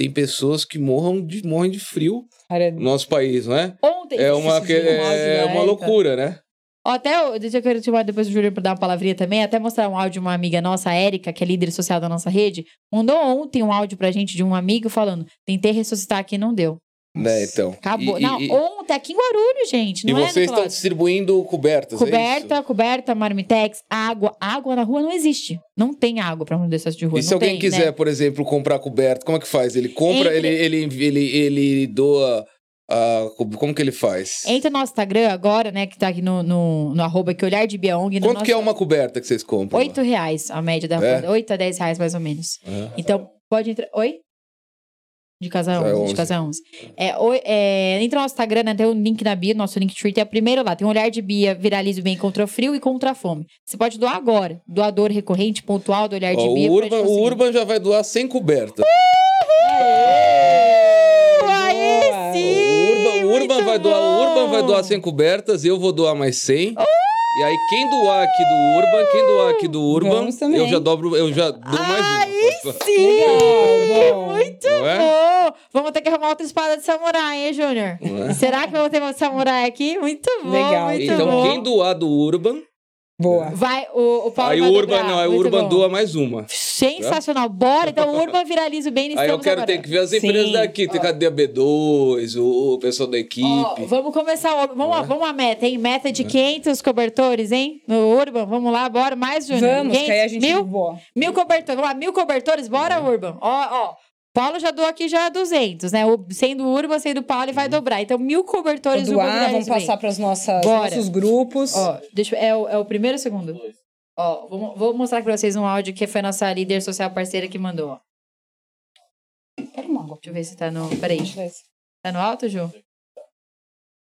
tem pessoas que morram de, morrem de frio Cara, no nosso país, não é? Ontem. É uma, que- é da uma loucura, né? Até, eu- eu quero chamar depois o Júlio para dar uma palavrinha também, até mostrar um áudio de uma amiga nossa, a Érica, que é líder social da nossa rede, mandou ontem um áudio pra gente de um amigo falando: tentei ressuscitar aqui, não deu. Né, então. Acabou. E, não, e, ontem, aqui em Guarulhos, gente. e é vocês estão distribuindo cobertas, é Coberta, coberta, marmitex, água. Água na rua não existe. Não tem água pra mudança de isso? rua. E se alguém tem, quiser, né? por exemplo, comprar coberta, como é que faz? Ele compra, Entre- ele, ele, ele, ele doa. a- como que ele faz? Entra no nosso Instagram agora, né? Que tá aqui no, no, no arroba que olhar de Biaong. no Quanto nosso- que é uma coberta que vocês compram? Oito reais a média da É? rua. Oito a dez reais, mais ou menos. É. Então, pode entrar. Oi? De casa É 11, 11. de casa 11. É, oi- é, entra no nosso Instagram, né, tem um link na bio, nosso link Twitter é o primeiro lá. Tem um olhar de Bia, viralize o bem contra o frio e contra a fome. Você pode doar agora. Doador recorrente, pontual do olhar de Ó, Bia. o, pra Urban, gente o. Urban já vai doar 100 cobertas. Aí Boa. sim! o Urban, o Urban vai doar, o Urban vai bom! doar 100 cobertas, eu vou doar mais 100. E aí, quem doar aqui do Urban, quem doar aqui do Urban, eu já dobro, eu já dou mais Aí uma. sim! Legal, bom. Muito é? bom! Vamos ter que arrumar outra espada de samurai, hein, Júnior? É? Será que vamos ter uma de samurai aqui? Muito bom, Legal. muito Então, bom. quem doar do Urban, Boa. Vai, o, o Paulo aí o Urban dobrar. não, aí o Muito Urban bom. doa mais uma. Sensacional. Bora, então o Urban viraliza o bem Aí eu quero agora. ter que ver as empresas Sim. daqui. Tem cadê a B2, o, o pessoal da equipe. Ó, vamos começar. o- Vamos, lá, vamos a meta, hein? Meta de 500 cobertores, hein? No Urban. Vamos lá, bora. Mais, Júnior. Vamos, que aí a 500? gente Mil? boa. Mil cobertores. Vamos lá, mil cobertores. Bora, Urban. Ó, ó. Paulo já doou aqui já 200, né? O, sendo o Urban, sendo o Paulo, e vai dobrar. Então, mil cobertores do doar, vamos passar para os nossos grupos. Ó, deixa, eu- é, o, é o primeiro ou o segundo? Ó, vou, vou mostrar pra vocês um áudio que foi a nossa líder social parceira que mandou, ó. Pega uma água. Deixa eu ver se tá no. Peraí. Deixa eu ver se- Tá no alto, Ju?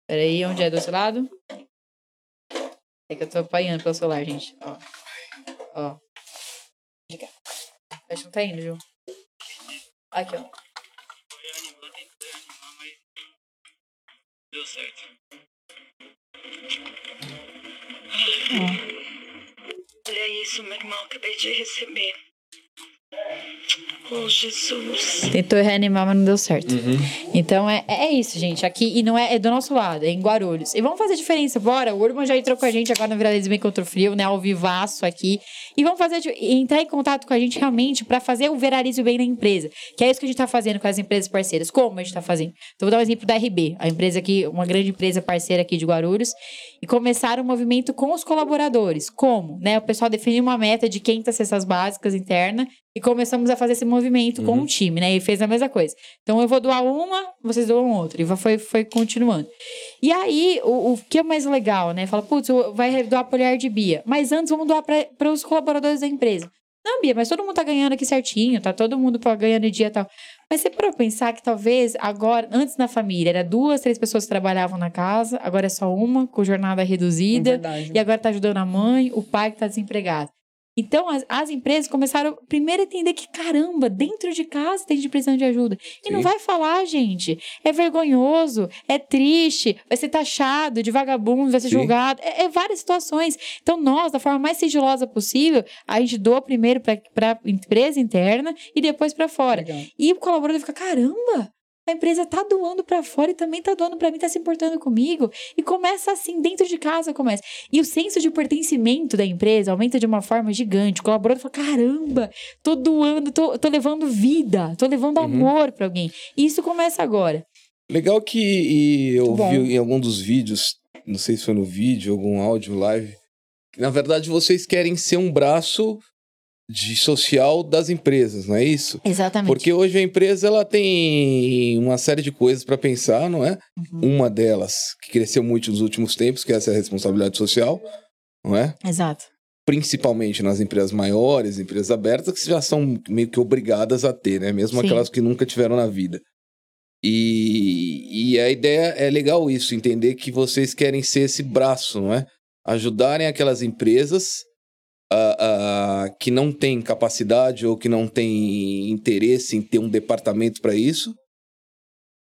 Peraí, onde é do outro lado? É que eu tô apanhando pelo celular, gente. Ó. Ó. Acho que não tá indo, Ju. Aqui, ó. Deu certo. Olha isso, meu irmão, acabei de receber. Oh, Jesus. Tentou reanimar, mas não deu certo. Então é, é isso, gente. Aqui, e não é, é do nosso lado, é em Guarulhos. E vamos fazer diferença, bora. O Urban já entrou com a gente agora no Viralismo Contra o Frio, né? Ao vivaço aqui. E vamos fazer, di- entrar em contato com a gente realmente para fazer o Viralismo Bem na empresa. Que é isso que a gente tá fazendo com as empresas parceiras. Como a gente tá fazendo? Então, vou dar um exemplo da RB, a empresa aqui, uma grande empresa parceira aqui de Guarulhos. E começar um movimento com os colaboradores. Como? Né? O pessoal definiu uma meta de 500 cestas básicas interna e começamos a fazer esse movimento com o time, né? E fez a mesma coisa. Então eu vou doar uma, vocês doam outra. E foi, foi continuando. E aí, o, o que é mais legal, né? Fala, putz, vai doar olhar de Bia. Mas antes vamos doar para os colaboradores da empresa. Não, Bia, mas todo mundo tá ganhando aqui certinho, tá todo mundo ganhando dia e tal. Mas você parou pensar que talvez agora, antes na família, era duas, três pessoas que trabalhavam na casa, agora é só uma, com jornada reduzida. Verdade. E agora tá ajudando a mãe, o pai que tá desempregado. Então, as, as empresas começaram primeiro a entender que, caramba, dentro de casa tem gente precisando de ajuda. E não vai falar, gente. É vergonhoso, é triste, vai ser taxado de vagabundo, vai ser Sim. julgado. É, é várias situações. Então, nós, da forma mais sigilosa possível, a gente doa primeiro para empresa interna e depois para fora. Legal. E o colaborador fica, caramba, a empresa tá doando para fora e também tá doando para mim, tá se importando comigo. E começa assim, dentro de casa começa. E o senso de pertencimento da empresa aumenta de uma forma gigante. O colaborador fala, caramba, tô doando, tô, tô levando vida, tô levando Uhum. amor para alguém. E isso começa agora. Legal que eu bom. vi em algum dos vídeos, não sei se foi no vídeo, algum áudio, live, que na verdade vocês querem ser um braço de social das empresas, não é isso? Exatamente. Porque hoje a empresa ela tem uma série de coisas para pensar, não é? Uhum. Uma delas que cresceu muito nos últimos tempos, que é essa responsabilidade social, não é? Exato. Principalmente nas empresas maiores, empresas abertas, que já são meio que obrigadas a ter, né? Mesmo Sim. aquelas que nunca tiveram na vida. E, e a ideia é legal isso, entender que vocês querem ser esse braço, não é? Ajudarem aquelas empresas ah, ah, que não têm capacidade ou que não têm interesse em ter um departamento para isso,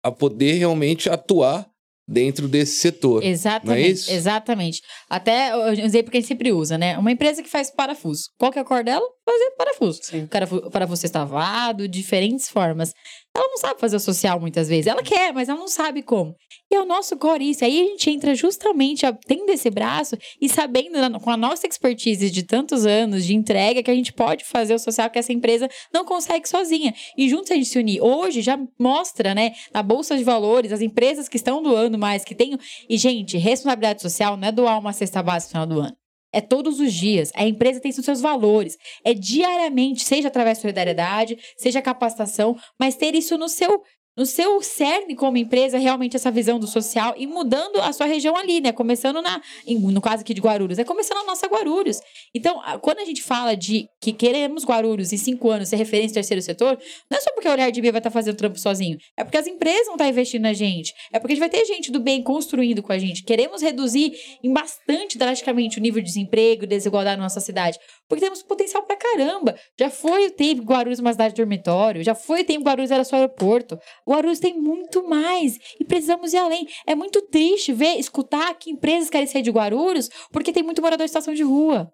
a poder realmente atuar dentro desse setor. Exatamente. Não é isso? Exatamente. Até o exemplo que a gente sempre usa, né? Uma empresa que faz parafuso. Qual que é a cor dela? Fazer parafuso. Sim. Parafu- Parafuso estavado, diferentes formas. Ela não sabe fazer social muitas vezes. Ela quer, mas ela não sabe como. E é o nosso core isso. Aí a gente entra justamente tendo esse braço e sabendo, com a nossa expertise de tantos anos de entrega, que a gente pode fazer o social que essa empresa não consegue sozinha. E juntos a gente se unir. Hoje já mostra, né, na Bolsa de Valores, as empresas que estão doando mais, que tem. E, gente, responsabilidade social não é doar uma cesta básica no final do ano. É todos os dias. A empresa tem seus valores. É diariamente, seja através de solidariedade, seja capacitação, mas ter isso no seu no seu cerne como empresa, realmente essa visão do social e mudando a sua região ali, né? Começando na, no caso aqui de Guarulhos, é começando a nossa Guarulhos. Então, quando a gente fala de que queremos Guarulhos em cinco anos ser referência do terceiro setor, não é só porque o Olhar de Bia vai estar fazendo trampo sozinho, é porque as empresas vão estar investindo na gente, é porque a gente vai ter gente do bem construindo com a gente. Queremos reduzir em bastante drasticamente o nível de desemprego e desigualdade na nossa cidade, porque temos potencial pra caramba. Já foi o tempo Guarulhos é uma cidade de dormitório, já foi o tempo Guarulhos era só aeroporto. Guarulhos tem muito mais e precisamos ir além. É muito triste ver, escutar que empresas querem sair de Guarulhos porque tem muito morador em situação de rua.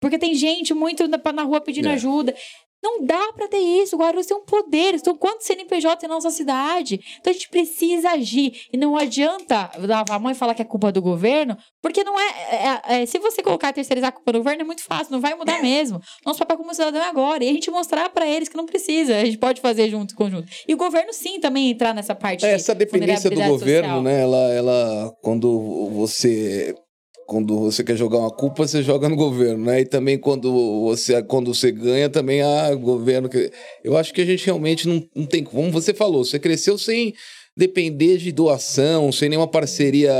Porque tem gente muito na, na rua pedindo É. ajuda. Não dá pra ter isso. Guarulhos tem um poder. Então, quantos CNPJ na nossa cidade? Então, a gente precisa agir. E não adianta lavar a mão e falar que é culpa do governo, porque não é, é- é- Se você colocar terceirizar a culpa do governo, é muito fácil. Não vai mudar mesmo. Nosso papel como cidadão é agora. E a gente mostrar pra eles que não precisa. A gente pode fazer junto, conjunto. E o governo, sim, também entrar nessa parte. É, essa dependência do governo, social. né? Ela, ela, quando você, quando você quer jogar uma culpa, você joga no governo, né? E também quando você, quando você ganha, também há governo que. Eu acho que a gente realmente não, não tem, como você falou, você cresceu sem depender de doação, sem nenhuma parceria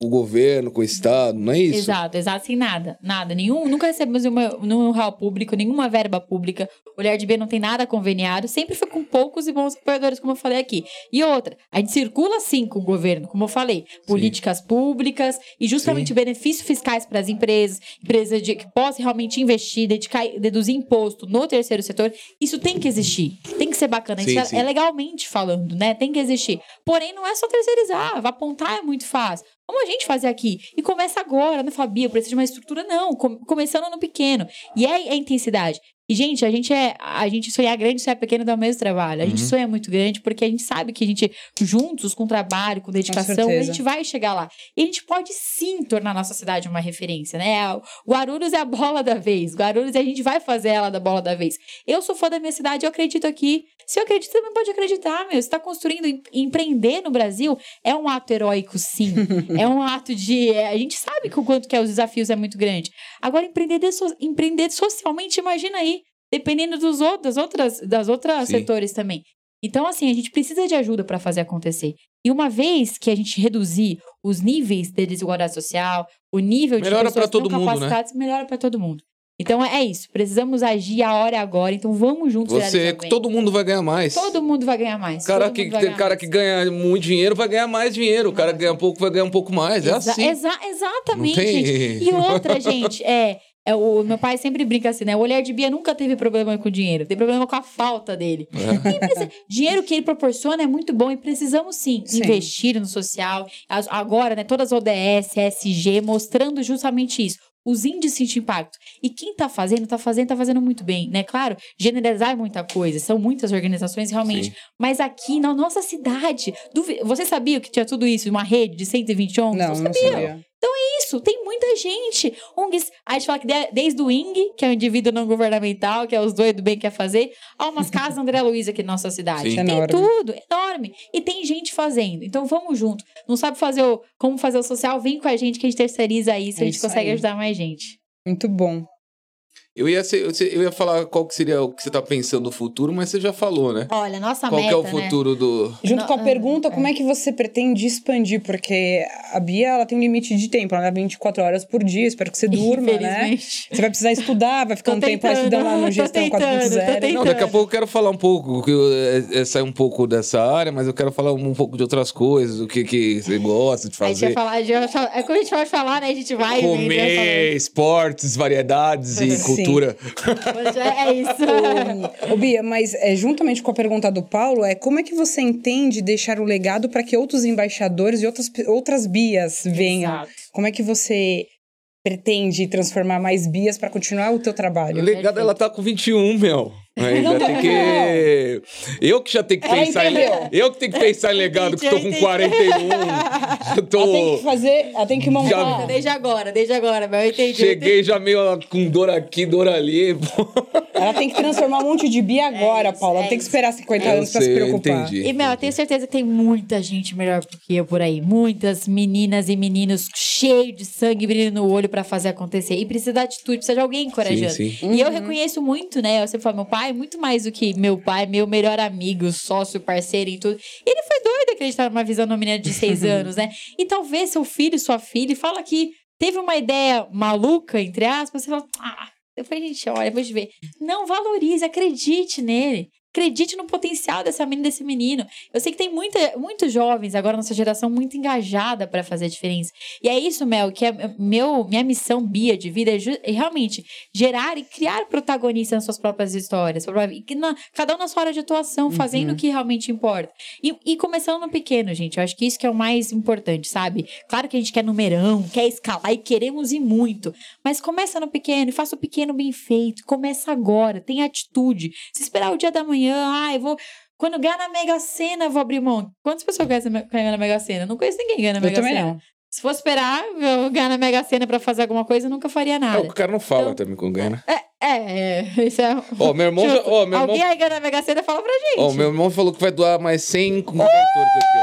com o governo, com o Estado, não é isso? Exato, exato, sem nada, nada. Nenhum, nunca recebemos nenhuma, nenhum real público, nenhuma verba pública. O Olhar de B não tem nada conveniado, sempre foi com poucos e bons apoiadores, como eu falei aqui. E outra, a gente circula sim com o governo, como eu falei, políticas públicas e justamente Sim. benefícios fiscais para as empresas, empresas de, que possam realmente investir, dedicar, deduzir imposto no terceiro setor. Isso tem que existir, tem que ser bacana. Sim, Isso é- sim. é legalmente falando, né? Tem que existir. Porém, não é só terceirizar, apontar é muito fácil. Como a gente fazer aqui? E começa agora, né, Fabia? Precisa de uma estrutura, não. Com- começando no pequeno. E é a intensidade. E, gente, a gente é. A gente sonhar grande, sonhar pequeno dá o mesmo trabalho. A gente Uhum. sonha muito grande porque a gente sabe que a gente, juntos, com trabalho, com dedicação, a certeza. gente vai chegar lá. E a gente pode sim tornar a nossa cidade uma referência, né? Guarulhos é a bola da vez. Guarulhos, a gente vai fazer ela da bola da vez. Eu sou fã da minha cidade, eu acredito aqui. Se eu acredito, você também pode acreditar, meu. Você tá construindo, em- empreender no Brasil é um ato heróico, sim. é um ato de. é, a gente sabe que o quanto que é, os desafios é muito grande. Agora, empreender, de so- empreender socialmente, imagina aí. Dependendo dos outros, das outras, das outras Sim. setores também. Então, assim, a gente precisa de ajuda para fazer acontecer. E uma vez que a gente reduzir os níveis de desigualdade social, o nível de Melhora pessoas pra todo mundo, né? melhora para todo mundo. Então é isso. Precisamos agir a hora é agora. Então vamos juntos. Você, todo mundo vai ganhar mais. Todo mundo vai ganhar mais. cara que, ganhar cara mais. que ganha muito dinheiro vai ganhar mais dinheiro. O cara que ganha pouco vai ganhar um pouco mais. É Exa- assim. exa- exatamente, tem- gente. E outra, gente, é, é. O meu pai sempre brinca assim, né? O olhar de Bia nunca teve problema com dinheiro, tem problema com a falta dele. É. Precisa- dinheiro que ele proporciona é muito bom e precisamos sim, Sim. investir no social. As- Agora, né, todas as ODS, SG, mostrando justamente isso. Os índices de impacto. E quem tá fazendo, tá fazendo, tá fazendo muito bem, né? Claro, generalizar é muita coisa, são muitas organizações realmente. Sim. Mas aqui na nossa cidade, você sabia que tinha tudo isso? Uma rede de 120 ONGs? Não, não sabia. Isso, tem muita gente. ONGs, a gente fala que de- desde o ING, que é o indivíduo não governamental, que é os doidos do bem que quer fazer, há umas casas André Luiz aqui na nossa cidade. Sim. Tem Enorme. tudo, enorme. E tem gente fazendo. Então vamos junto. Não sabe fazer o, como fazer o social? Vem com a gente que a gente terceiriza isso, É a gente isso consegue aí. ajudar mais gente. Muito bom. Eu ia, ser- eu ia falar qual que seria o que você tá pensando no futuro, mas você já falou, né? Olha, nossa qual meta, que é o né? futuro do. Junto Não, com a ah, pergunta, é. como é que você pretende expandir? Porque a Bia, ela tem um limite de tempo, ela dá 24 horas por dia, espero que você durma, né? Você vai precisar estudar, vai ficar Tô um tempo lá tentando, estudando lá no Gestão tentando, tô 4.0. tentando. Não, daqui a pouco eu quero falar um pouco, que eu, é, é, sair um pouco dessa área, mas eu quero falar um pouco de outras coisas, o que, que você gosta de A gente vai fazer. falar, a gente vai falar- é quando a gente vai falar, né? A gente vai. né, Comer, esportes, variedades e Sim. Cultura. falando. É isso. Ô, Bia, mas é, juntamente com a pergunta do Paulo, é como é que você entende deixar o legado para que outros embaixadores e outras, outras Bias venham? Exato. Como é que você pretende transformar mais Bias para continuar o teu O trabalho? legado, ela tá com 21, meu. Ainda tem que. Eu que já tenho que Ela pensar em. Eu que tenho que pensar em legado, que tô com Entendi, 41. Eu Ela tem tô. que fazer, ela tem que montar. Já- Desde agora, desde agora, mas eu entendi. Cheguei já meio com dor aqui, dor ali. Ela tem que transformar um monte de Bia agora, isso, Paula. Ela é tem que esperar 50 Eu anos para se sei, eu preocupar. entendi. E, Mel, eu tenho certeza que tem muita gente melhor do que eu por aí. Muitas meninas e meninos cheios de sangue brilhando no olho pra fazer acontecer. E precisa de atitude, precisa de alguém encorajando. Sim, sim. E eu reconheço muito, né? Eu sempre falo, meu pai, muito mais do que meu pai, meu melhor amigo, sócio, parceiro em tudo. E ele foi doido acreditar numa visão de uma menina de seis anos, né? E talvez seu filho, sua filha, fala que teve uma ideia maluca, entre aspas, você fala, ah, depois a gente olha, a gente vê. Não valorize, acredite nele. Acredite no potencial dessa menina, desse menino. Eu sei que tem muita, muitos jovens agora, nossa geração, muito engajada para fazer a diferença. E é isso, Mel, que é meu, minha missão Bia de vida é, é realmente gerar e criar protagonistas nas suas próprias histórias. Que na- cada um na sua área de atuação, fazendo o que realmente importa. E, e começando no pequeno, gente. Eu acho que isso que é o mais importante, sabe? Claro que a gente quer numerão, quer escalar e queremos ir muito. Mas começa no pequeno e faça o pequeno bem feito. Começa agora, tem atitude. Se esperar o dia da manhã, ah, eu vou. Quando ganhar na Mega Sena, vou abrir mão. Quantas pessoas ganham na- Mega Sena? Não conheço ninguém ganhando na Eu Mega também Sena. não. Se fosse esperar eu ganhar na Mega Sena pra fazer alguma coisa, eu nunca faria É, nada. o cara não fala Então- também com ganha, né? É, é, isso é. Ó, meu irmão já. Ó, meu Alguém irmão. aí ganha na Mega Sena, fala pra gente. Ó, meu irmão falou que vai doar mais 100 cobertores aqui,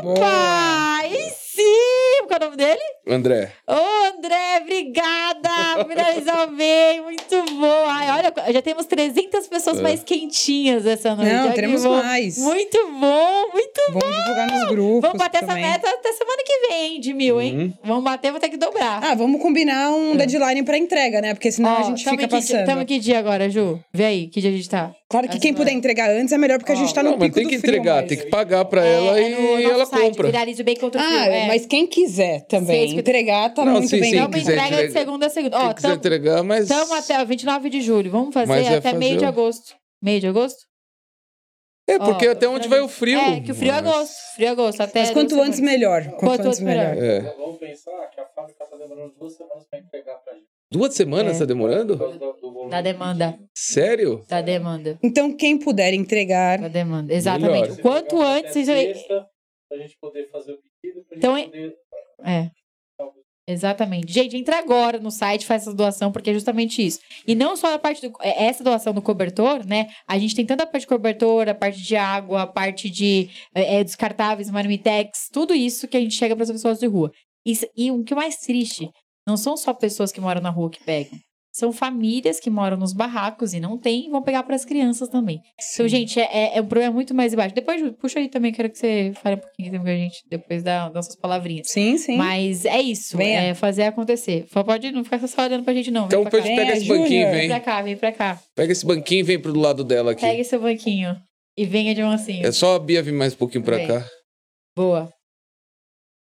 ó. Boa. Sim! que é o nome dele? André. Ô, André, obrigada! Finalizou bem, muito bom. Ai, olha, já temos 300 pessoas É. mais quentinhas essa noite. Não, Olha teremos bom. mais. Muito bom, muito Vamos divulgar nos grupos. Vamos bater também. essa meta até semana que vem, hein, de mil, hein? Uhum. Vamos bater, vou ter que dobrar. Ah, vamos combinar um deadline pra entrega, né? Porque senão É. Ó, a gente fica que dia- passando. Tamo que dia agora, Ju? Vê aí, que dia a gente tá? Claro que quem puder entregar antes é melhor, porque a gente tá no Não, mas pico tem do que frio, entregar, mas- tem que pagar pra ela É, no e nosso ela site, compra. Viraliza o bem contra o frio. Ah, é. mas quem quiser também que- entregar, tá Não, muito sim, bem. sim, quiser entrega de entregar- segunda a segunda. Quem Ó, quiser tam- entregar, mas. Estamos até o 29 de julho. Vamos fazer Mas é até fazer meio de agosto. Meio de agosto? É, porque Ó, até onde vai o frio. É, que o frio é Mas- agosto. Frio é agosto. Até Mas quanto duas semanas. É. A está É. tá demorando? Da demanda. Sério? Da demanda. Então, quem puder entregar, Da demanda. Exatamente. Melhor. O quanto antes. sexta, Pra gente poder fazer o pedido, pra Então, gente é- poder... É. Exatamente. Gente, entra agora no site, faz essa doação, porque é justamente isso. E não só a parte do. é, Essa doação do cobertor, né? A gente tem tanto a parte de cobertor, a parte de água, a parte de é, descartáveis, marmitex, tudo isso que a gente chega para as pessoas de rua. Isso- e o que mais triste, não são só pessoas que moram na rua que pegam. São famílias que moram nos barracos e não tem, e vão pegar para as crianças também. Então, gente, é, é- é um problema muito mais baixo. Depois, puxa aí também, quero que você fale um pouquinho com a gente, depois da- das suas palavrinhas. sim, sim. Mas é isso, Venha. é fazer acontecer. Pode não ficar só olhando pra gente, não. Então pega Venha, esse banquinho e Júnior. Vem vem. pra cá, vem pra cá. Pega esse banquinho e vem pro lado dela aqui. Pega seu banquinho e venha de mansinho. É só a Bia vir mais um pouquinho pra Vem. cá. Boa.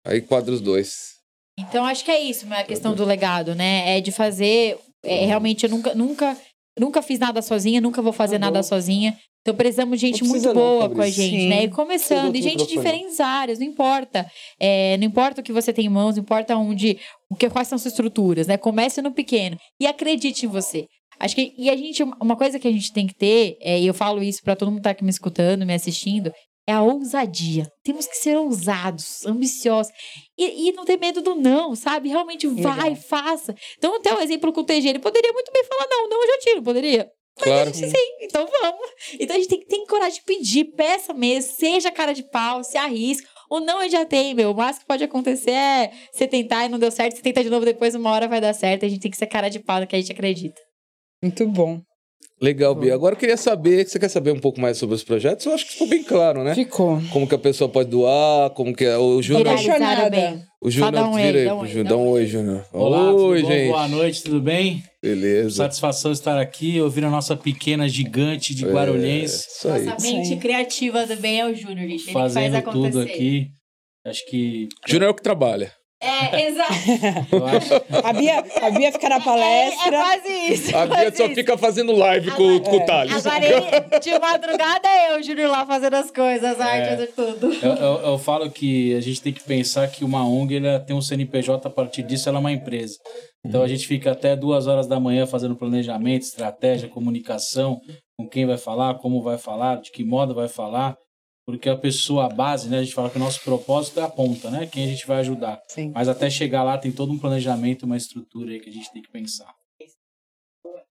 Aí quadra os dois. Então, acho que é isso, a questão do legado, né? É de fazer. é, realmente, eu nunca, nunca, nunca fiz nada sozinha, nunca vou fazer nada sozinha. Então, precisamos de gente muito não, boa com a gente, Sim. né? E começando, e gente de diferentes áreas, não importa. É, não importa o que você tem em mãos, não importa onde, o que, quais são suas estruturas, né? Comece no pequeno e acredite em você. Acho que, e a gente, uma coisa que a gente tem que ter, é, e eu falo isso pra todo mundo que tá aqui me escutando, me assistindo, é a ousadia. Temos que ser ousados, ambiciosos. E, e não ter medo do não, sabe? Realmente vai, Legal. faça. Então, até o exemplo com o TG, ele poderia muito bem falar: não, não, eu já tiro, poderia. Claro. Sim, então vamos. Então a gente tem que ter coragem de pedir, peça mesmo, seja cara de pau, se arrisca. Ou não, eu já tenho, meu. O máximo que pode acontecer é você tentar e não deu certo, você tenta de novo depois, uma hora vai dar certo. A gente tem que ser cara de pau no que a gente acredita. Muito bom. Legal, Bia. Agora eu queria saber, você quer saber um pouco mais sobre os projetos? Eu acho que ficou bem claro, né? Ficou. Como que a pessoa pode doar, como que é. O Júnior. Bem. O Júnior dá um vira oi, aí dá um pro oi, Júnior. dá um oi. Júnior. Olá, Oi, tudo bom? gente. Boa noite, tudo bem? Beleza. Satisfação estar aqui, ouvir a nossa pequena gigante de Guarulhense, É, isso aí. Nossa mente criativa do bem é o Júnior, gente. Ele que faz fazendo acontecer. tudo aqui. Acho que. Júnior é o que trabalha. É, exato. A Bia, a Bia fica na É, é palestra. quase isso. A Bia só isso. fica fazendo live com, com o Thales. Agora, ele, de madrugada, é eu, o Júnior, lá fazendo as coisas, as artes e tudo. eu, eu- eu falo que a gente tem que pensar que uma ONG ela tem um CNPJ, a partir disso ela é uma empresa. Então a gente fica até duas horas da manhã fazendo planejamento, estratégia, comunicação, com quem vai falar, como vai falar, de que modo vai falar. Porque a pessoa, a base, né? A gente fala que o nosso propósito é a ponta, né? Quem a gente vai ajudar. Sim. Mas até chegar lá tem todo um planejamento, uma estrutura aí que a gente tem que pensar.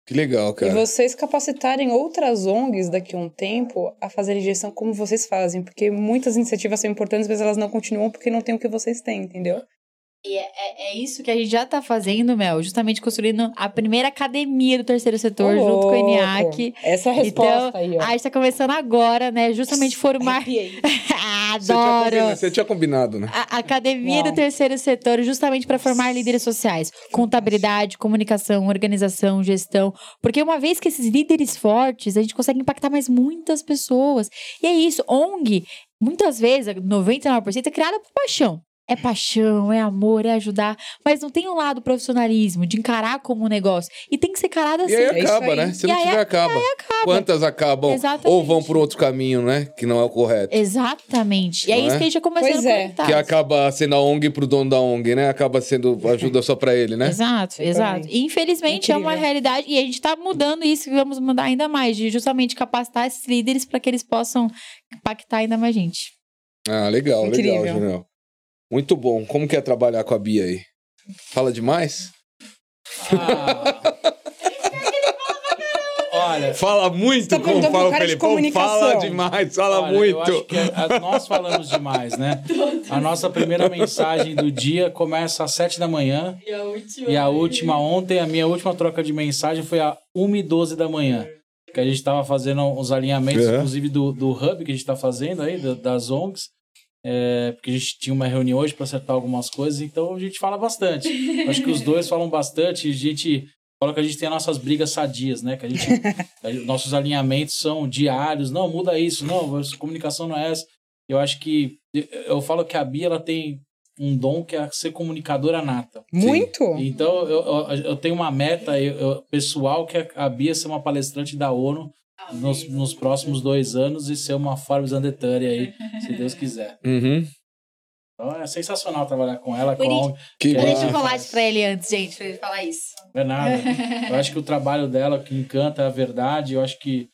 Que legal, E cara. vocês capacitarem outras ONGs daqui a um tempo a fazerem gestão como vocês fazem. Porque muitas iniciativas são importantes, mas elas não continuam porque não tem o que vocês têm, entendeu? E é, é- é isso que a gente já tá fazendo, Mel, justamente construindo a primeira academia do terceiro setor, Ô, junto com o. ENIAC. Essa é a resposta Então, aí, ó. a gente tá começando agora, né? Justamente formar. Arrepiei. Você tinha, Adoro! combinado, você tinha combinado, né? A Academia Uau. do Terceiro Setor, justamente para formar líderes sociais. Contabilidade, comunicação, organização, gestão. Porque uma vez que esses líderes fortes, a gente consegue impactar mais muitas pessoas. E é isso, ONG, muitas vezes, 99% é criada por paixão. É paixão, é amor, é ajudar. Mas não tem um lado profissionalismo, de encarar como um negócio. E tem que ser encarado assim. E aí É isso acaba, aí. né? Se E não aí- tiver, acaba. acaba. Quantas acabam Exatamente. ou vão por outro caminho, né? Que não é o correto. Exatamente. E é Não isso é? que a gente já começando Pois é. conectar. Que acaba sendo a ONG pro dono da ONG, né? Acaba sendo ajuda só pra ele, né? Exato, exato. E infelizmente é uma Incrível. realidade e a gente tá mudando isso e vamos mudar ainda mais, de justamente capacitar esses líderes para que eles possam impactar ainda mais gente. Ah, legal, Incrível. legal, Junel. Muito bom. Como que é trabalhar com a Bia aí? Fala demais? Ah. Olha, Fala muito, Tá como fala o Felipão. Fala demais, fala olha, muito. Eu acho que a- nós falamos demais, né? A nossa primeira mensagem do dia começa às 7 da manhã. E a última. E a última, ontem, a minha última troca de mensagem foi a 1 e 12 da manhã. Que a gente estava fazendo os alinhamentos, É. inclusive do, do hub que a gente está fazendo aí, da- das ONGs. É, porque a gente tinha uma reunião hoje para acertar algumas coisas, então a gente fala bastante. Acho que os dois falam bastante, a gente fala que a gente tem as nossas brigas sadias, né? Que a gente, nossos alinhamentos são diários, não, muda isso, não, a comunicação não é essa. Eu acho que, eu- falo que a Bia, ela tem um dom que é ser comunicadora nata. Muito? Então, eu, eu, eu tenho uma meta eu- eu- pessoal que é a Bia ser uma palestrante da ONU nos, nos próximos dois anos e ser uma Forbes Undertale aí, se Deus quiser. Uhum. Então, é sensacional trabalhar com ela, com a. Que Eu dei Ah. chocolate pra ele antes, gente, pra ele falar isso. Não é nada. Eu acho que o trabalho dela, o que encanta é a verdade. Eu acho que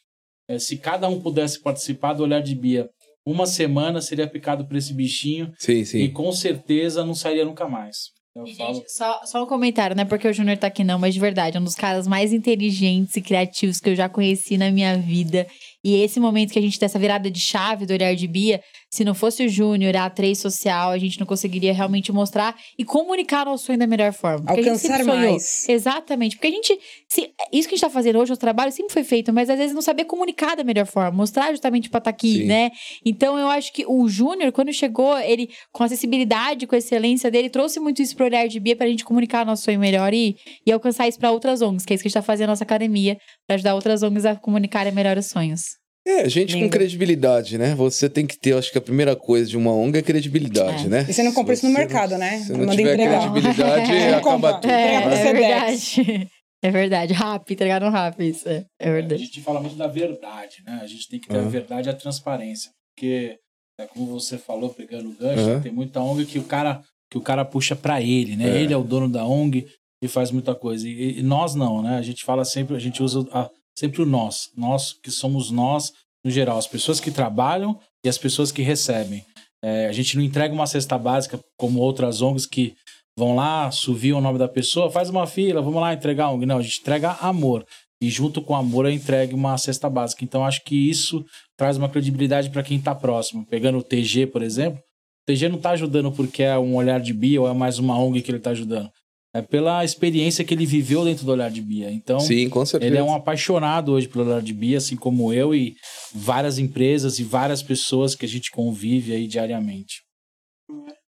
eh, se cada um pudesse participar do Olhar de Bia, uma semana seria picado por esse bichinho Sim, e sim. com certeza não sairia nunca mais. Eu falo. gente, só, só um comentário, não é porque o Júnior tá aqui não, mas de verdade, é um dos caras mais inteligentes e criativos que eu já conheci na minha vida. E esse momento que a gente dessa virada de chave do olhar de Bia, se não fosse o Júnior, a A3 social, a gente não conseguiria realmente mostrar e comunicar nosso sonho da melhor forma. A Alcançar mais. Exatamente. Porque a gente. se- isso que a gente tá fazendo hoje, o trabalho sempre foi feito, mas às vezes não sabia comunicar da melhor forma, mostrar justamente pra estar aqui, Sim. né? Então eu acho que o Júnior, quando chegou, ele, com a acessibilidade, com a excelência dele, trouxe muito isso pro olhar de Bia pra gente comunicar nosso sonho melhor e, e alcançar isso pra outras ONGs, que é isso que a gente tá fazendo na nossa academia, pra ajudar outras ONGs a comunicarem melhor os sonhos. É, gente com Lindo. credibilidade, né? Você tem que ter, acho que a primeira coisa de uma ONG é credibilidade, É. né? E você não compra isso no mercado, não- né? Se não Manda tiver entregar. credibilidade, É. acaba tudo. É, é verdade. É verdade. Rápido, entregaram rápido isso. É, é A verdade. gente fala muito da verdade, né? A gente tem que ter a Aham. verdade e a transparência. Porque, é, como você falou, pegando o gancho, Aham. tem muita ONG que o cara, que o cara puxa pra ele, né? É. Ele é o dono da ONG e faz muita coisa. E, e nós não, né? A gente fala sempre, a gente usa a- sempre o nós. Nós que somos nós, no geral, as pessoas que trabalham e as pessoas que recebem. É, a gente não entrega uma cesta básica como outras ONGs que vão lá, suviam o nome da pessoa, faz uma fila, vamos lá entregar a ONG. Não, a gente entrega amor. E junto com amor eu entregue uma cesta básica. Então acho que isso traz uma credibilidade para quem está próximo. Pegando o TG, por exemplo, o TG não está ajudando porque é um olhar de Bia ou é mais uma ONG que ele está ajudando. É pela experiência que ele viveu dentro do olhar de Bia. Então, Sim, com certeza. ele é um apaixonado hoje pelo olhar de Bia, assim como eu e várias empresas e várias pessoas que a gente convive aí diariamente.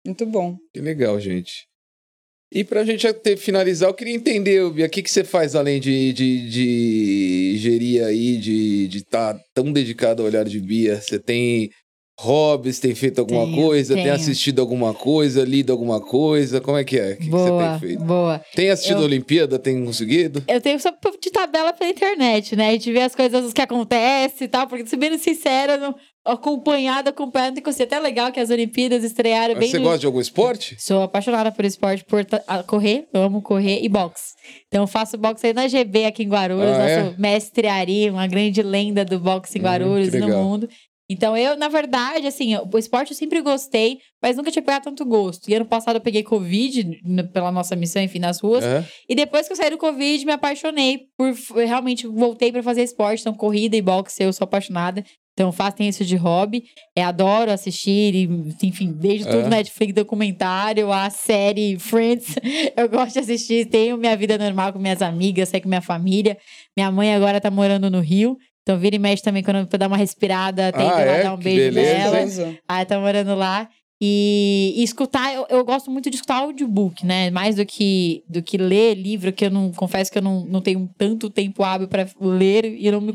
Muito bom. Que legal, gente. E pra gente até finalizar, eu queria entender, Bia, o que, que você faz além de, de, de gerir aí, de estar tão dedicado ao olhar de Bia? Você tem hobbies, tem feito alguma Tenho, coisa, tem tenho. assistido alguma coisa, lido alguma coisa? Como é que é? O que, que você boa, tem feito? boa. Tem assistido Eu- a Olimpíada? Tem conseguido? Eu tenho só de tabela pela internet, né? A gente vê as coisas que acontecem e tal, porque, sendo sincera, não, acompanhada, acompanhada, não tem que ser até legal que as Olimpíadas estrearam Mas bem você no- gosta de algum esporte? Sou apaixonada por esporte, por correr, eu amo correr e boxe. Então eu faço boxe aí na GB aqui em Guarulhos, Ah, é? nosso mestre Ari, uma grande lenda do boxe em Hum, Guarulhos e no mundo. Então eu, na verdade, assim, o esporte eu sempre gostei, mas nunca tinha pegado tanto gosto. E ano passado eu peguei Covid pela nossa missão, enfim, nas ruas. É? E depois que eu saí do Covid, me apaixonei por. Realmente voltei pra fazer esporte. Então, corrida e boxe, eu sou apaixonada. Então, tenho isso de hobby. É, adoro assistir, e, enfim, desde tudo É. Netflix, documentário, a série Friends. Eu gosto de assistir. Tenho minha vida normal com minhas amigas, saio com minha família. Minha mãe agora tá morando no Rio. Então, vira e mexe também, quando eu dar uma respirada, tem Ah, que ir lá é? dar um beijo beleza, nela. Ah, tá morando lá. E, e escutar, eu, eu gosto muito de escutar audiobook, né? Mais do que, do que ler livro, que eu não confesso que eu não, não tenho tanto tempo hábil para ler e não, me,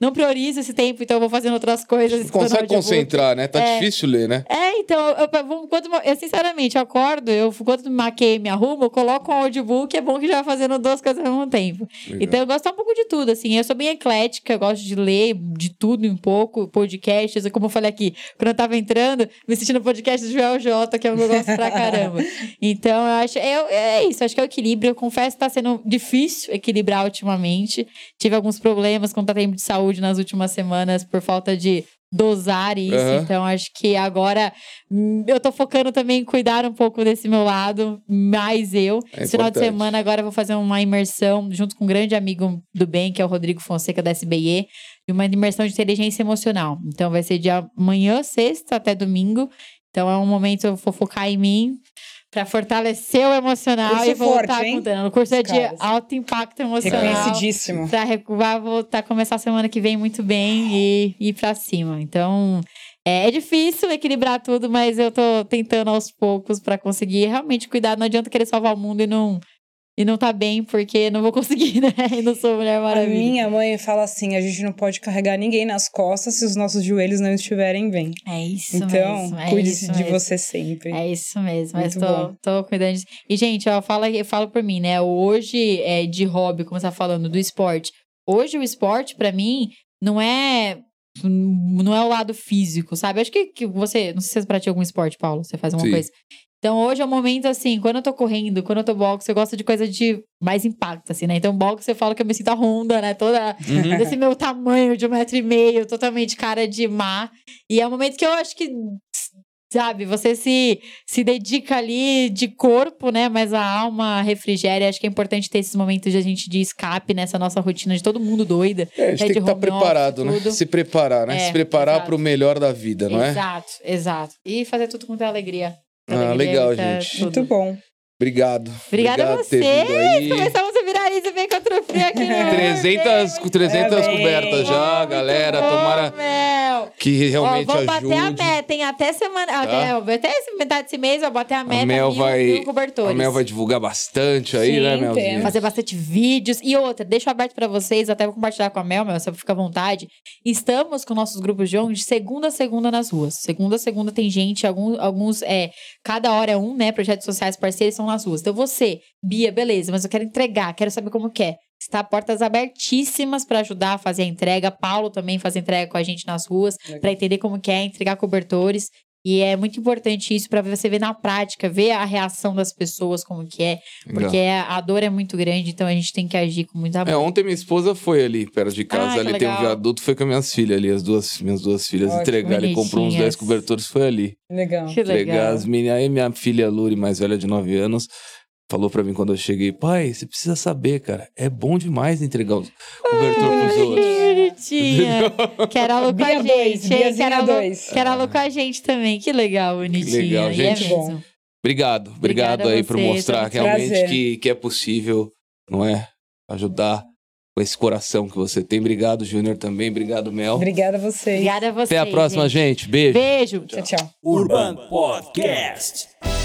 não priorizo esse tempo, então eu vou fazendo outras coisas. Não consegue audiobook. concentrar, né? Tá É. difícil ler, né? É, então, eu, eu, quando, eu, sinceramente, eu acordo, eu, quando me maquei me arrumo, eu coloco um audiobook, é bom que já vai fazendo duas coisas ao mesmo tempo. Legal. Então eu gosto um pouco de tudo, assim. Eu sou bem eclética, eu gosto de ler de tudo um pouco, podcasts, como eu falei aqui, quando eu tava entrando, me assistindo podcast Joel J, que é um gosto pra caramba. Então eu acho, eu, é isso, acho que é o equilíbrio. Eu confesso que tá sendo difícil equilibrar ultimamente. Tive alguns problemas com o tempo de saúde nas últimas semanas por falta de dosar isso. Aham. Então acho que agora hum, eu tô focando também em cuidar um pouco desse meu lado, mais eu. É Esse final de semana agora eu vou fazer uma imersão junto com um grande amigo do bem, que é o Rodrigo Fonseca da SBE, de uma imersão de inteligência emocional. Então vai ser de amanhã, sexta, até domingo. Então é um momento eu vou focar em mim pra fortalecer o emocional Curso e voltar forte, com o curso é de alto impacto emocional. Reconhecidíssimo. Pra recuar, voltar, começar semana que vem muito bem e ir pra cima. Então, é, é difícil equilibrar tudo, mas eu tô tentando aos poucos pra conseguir realmente cuidar. Não adianta querer salvar o mundo e não, e não tá bem, porque não vou conseguir, né? E não sou Mulher A Maravilha. minha mãe fala assim: a gente não pode carregar ninguém nas costas se os nossos joelhos não estiverem bem. É isso Então, mesmo. É cuide isso de mesmo. você sempre. É isso mesmo, mas Muito tô, bom. tô cuidando disso. E, gente, ó, fala, eu falo por mim, né? Hoje, é, de hobby, como você tá falando, do esporte. Hoje, o esporte, pra mim, não é. Não é o lado físico, sabe? Acho que, que você. Não sei se você pratica algum esporte, Paulo. Você faz alguma Sim. coisa. Então, hoje é o momento, assim, quando eu tô correndo, quando eu tô boxe, eu gosto de coisa de mais impacto, assim, né? Então, boxe, eu falo que eu me sinto a Honda, né? Toda Uhum. desse meu tamanho de um metro e meio, totalmente cara de má. E é um momento que eu acho que, sabe, você se, se dedica ali de corpo, né? Mas a alma refrigera. Acho que é importante ter esses momentos de a gente de escape nessa nossa rotina de todo mundo doida. É, a gente né, tem que estar office, preparado, né? tudo. Se preparar, né? É, Se preparar exato. para o melhor da vida, não é? Exato, exato. E fazer tudo com muita alegria. Ah, legal, gente. tudo. Muito bom. Obrigado. Obrigada a Obrigado ter vocês. Começamos a virar isso bem contra o frio aqui no 300, com 300 Parabéns. cobertas já, galera. bom, Tomara Mel. que realmente Ó, vamos ajude. bater a meta, hein? Até semana. Até, até esse- metade desse mês, vai bater a meta. Mel mil, vai- mil cobertores. A Mel vai divulgar bastante aí, Sim, né. Melzinha? Fazer bastante vídeos. E outra, deixo aberto pra vocês, até vou compartilhar com a Mel, Mel, você fica à vontade. Estamos com nossos grupos de ONG de segunda a segunda nas ruas. Segunda a segunda tem gente, alguns, alguns é, cada hora é um, né? Projetos sociais parceiros são nas ruas. Então você, Bia, beleza, mas eu quero entregar, quero saber como que é. Está portas abertíssimas pra ajudar a fazer a entrega. Paulo também faz entrega com a gente nas ruas, pra entender como que é entregar cobertores. E é muito importante isso pra você ver na prática, ver a reação das pessoas, como que é. Legal. Porque a dor é muito grande, então a gente tem que agir com muita É, ontem minha esposa foi ali, perto de casa, Ah, ali tem um legal. viaduto, foi com as minhas filhas ali, as duas, minhas duas filhas Ótimo. entregar. Ele comprou uns 10 Bonitinhas. cobertores, foi ali. Legal. Que Entregar legal. as meninas. Aí minha filha Luri, mais velha de 9 anos, falou pra mim quando eu cheguei, pai, você precisa saber, cara, é bom demais entregar os cobertor pros Que outros. bonitinha. Quero a Lu com a dois, gente. Quero a Lu- dois. Quero a Lu com a gente também. Que legal, bonitinha. legal, E gente. É Bom. mesmo. Obrigado, obrigado Obrigada aí por mostrar realmente que, que é possível, não é? Ajudar com esse coração que você tem. Obrigado, Júnior, também. Obrigado, Mel. Obrigada a vocês. Obrigada a você. Até a próxima, gente. Beijo. Beijo. Tchau, tchau. Urban Podcast.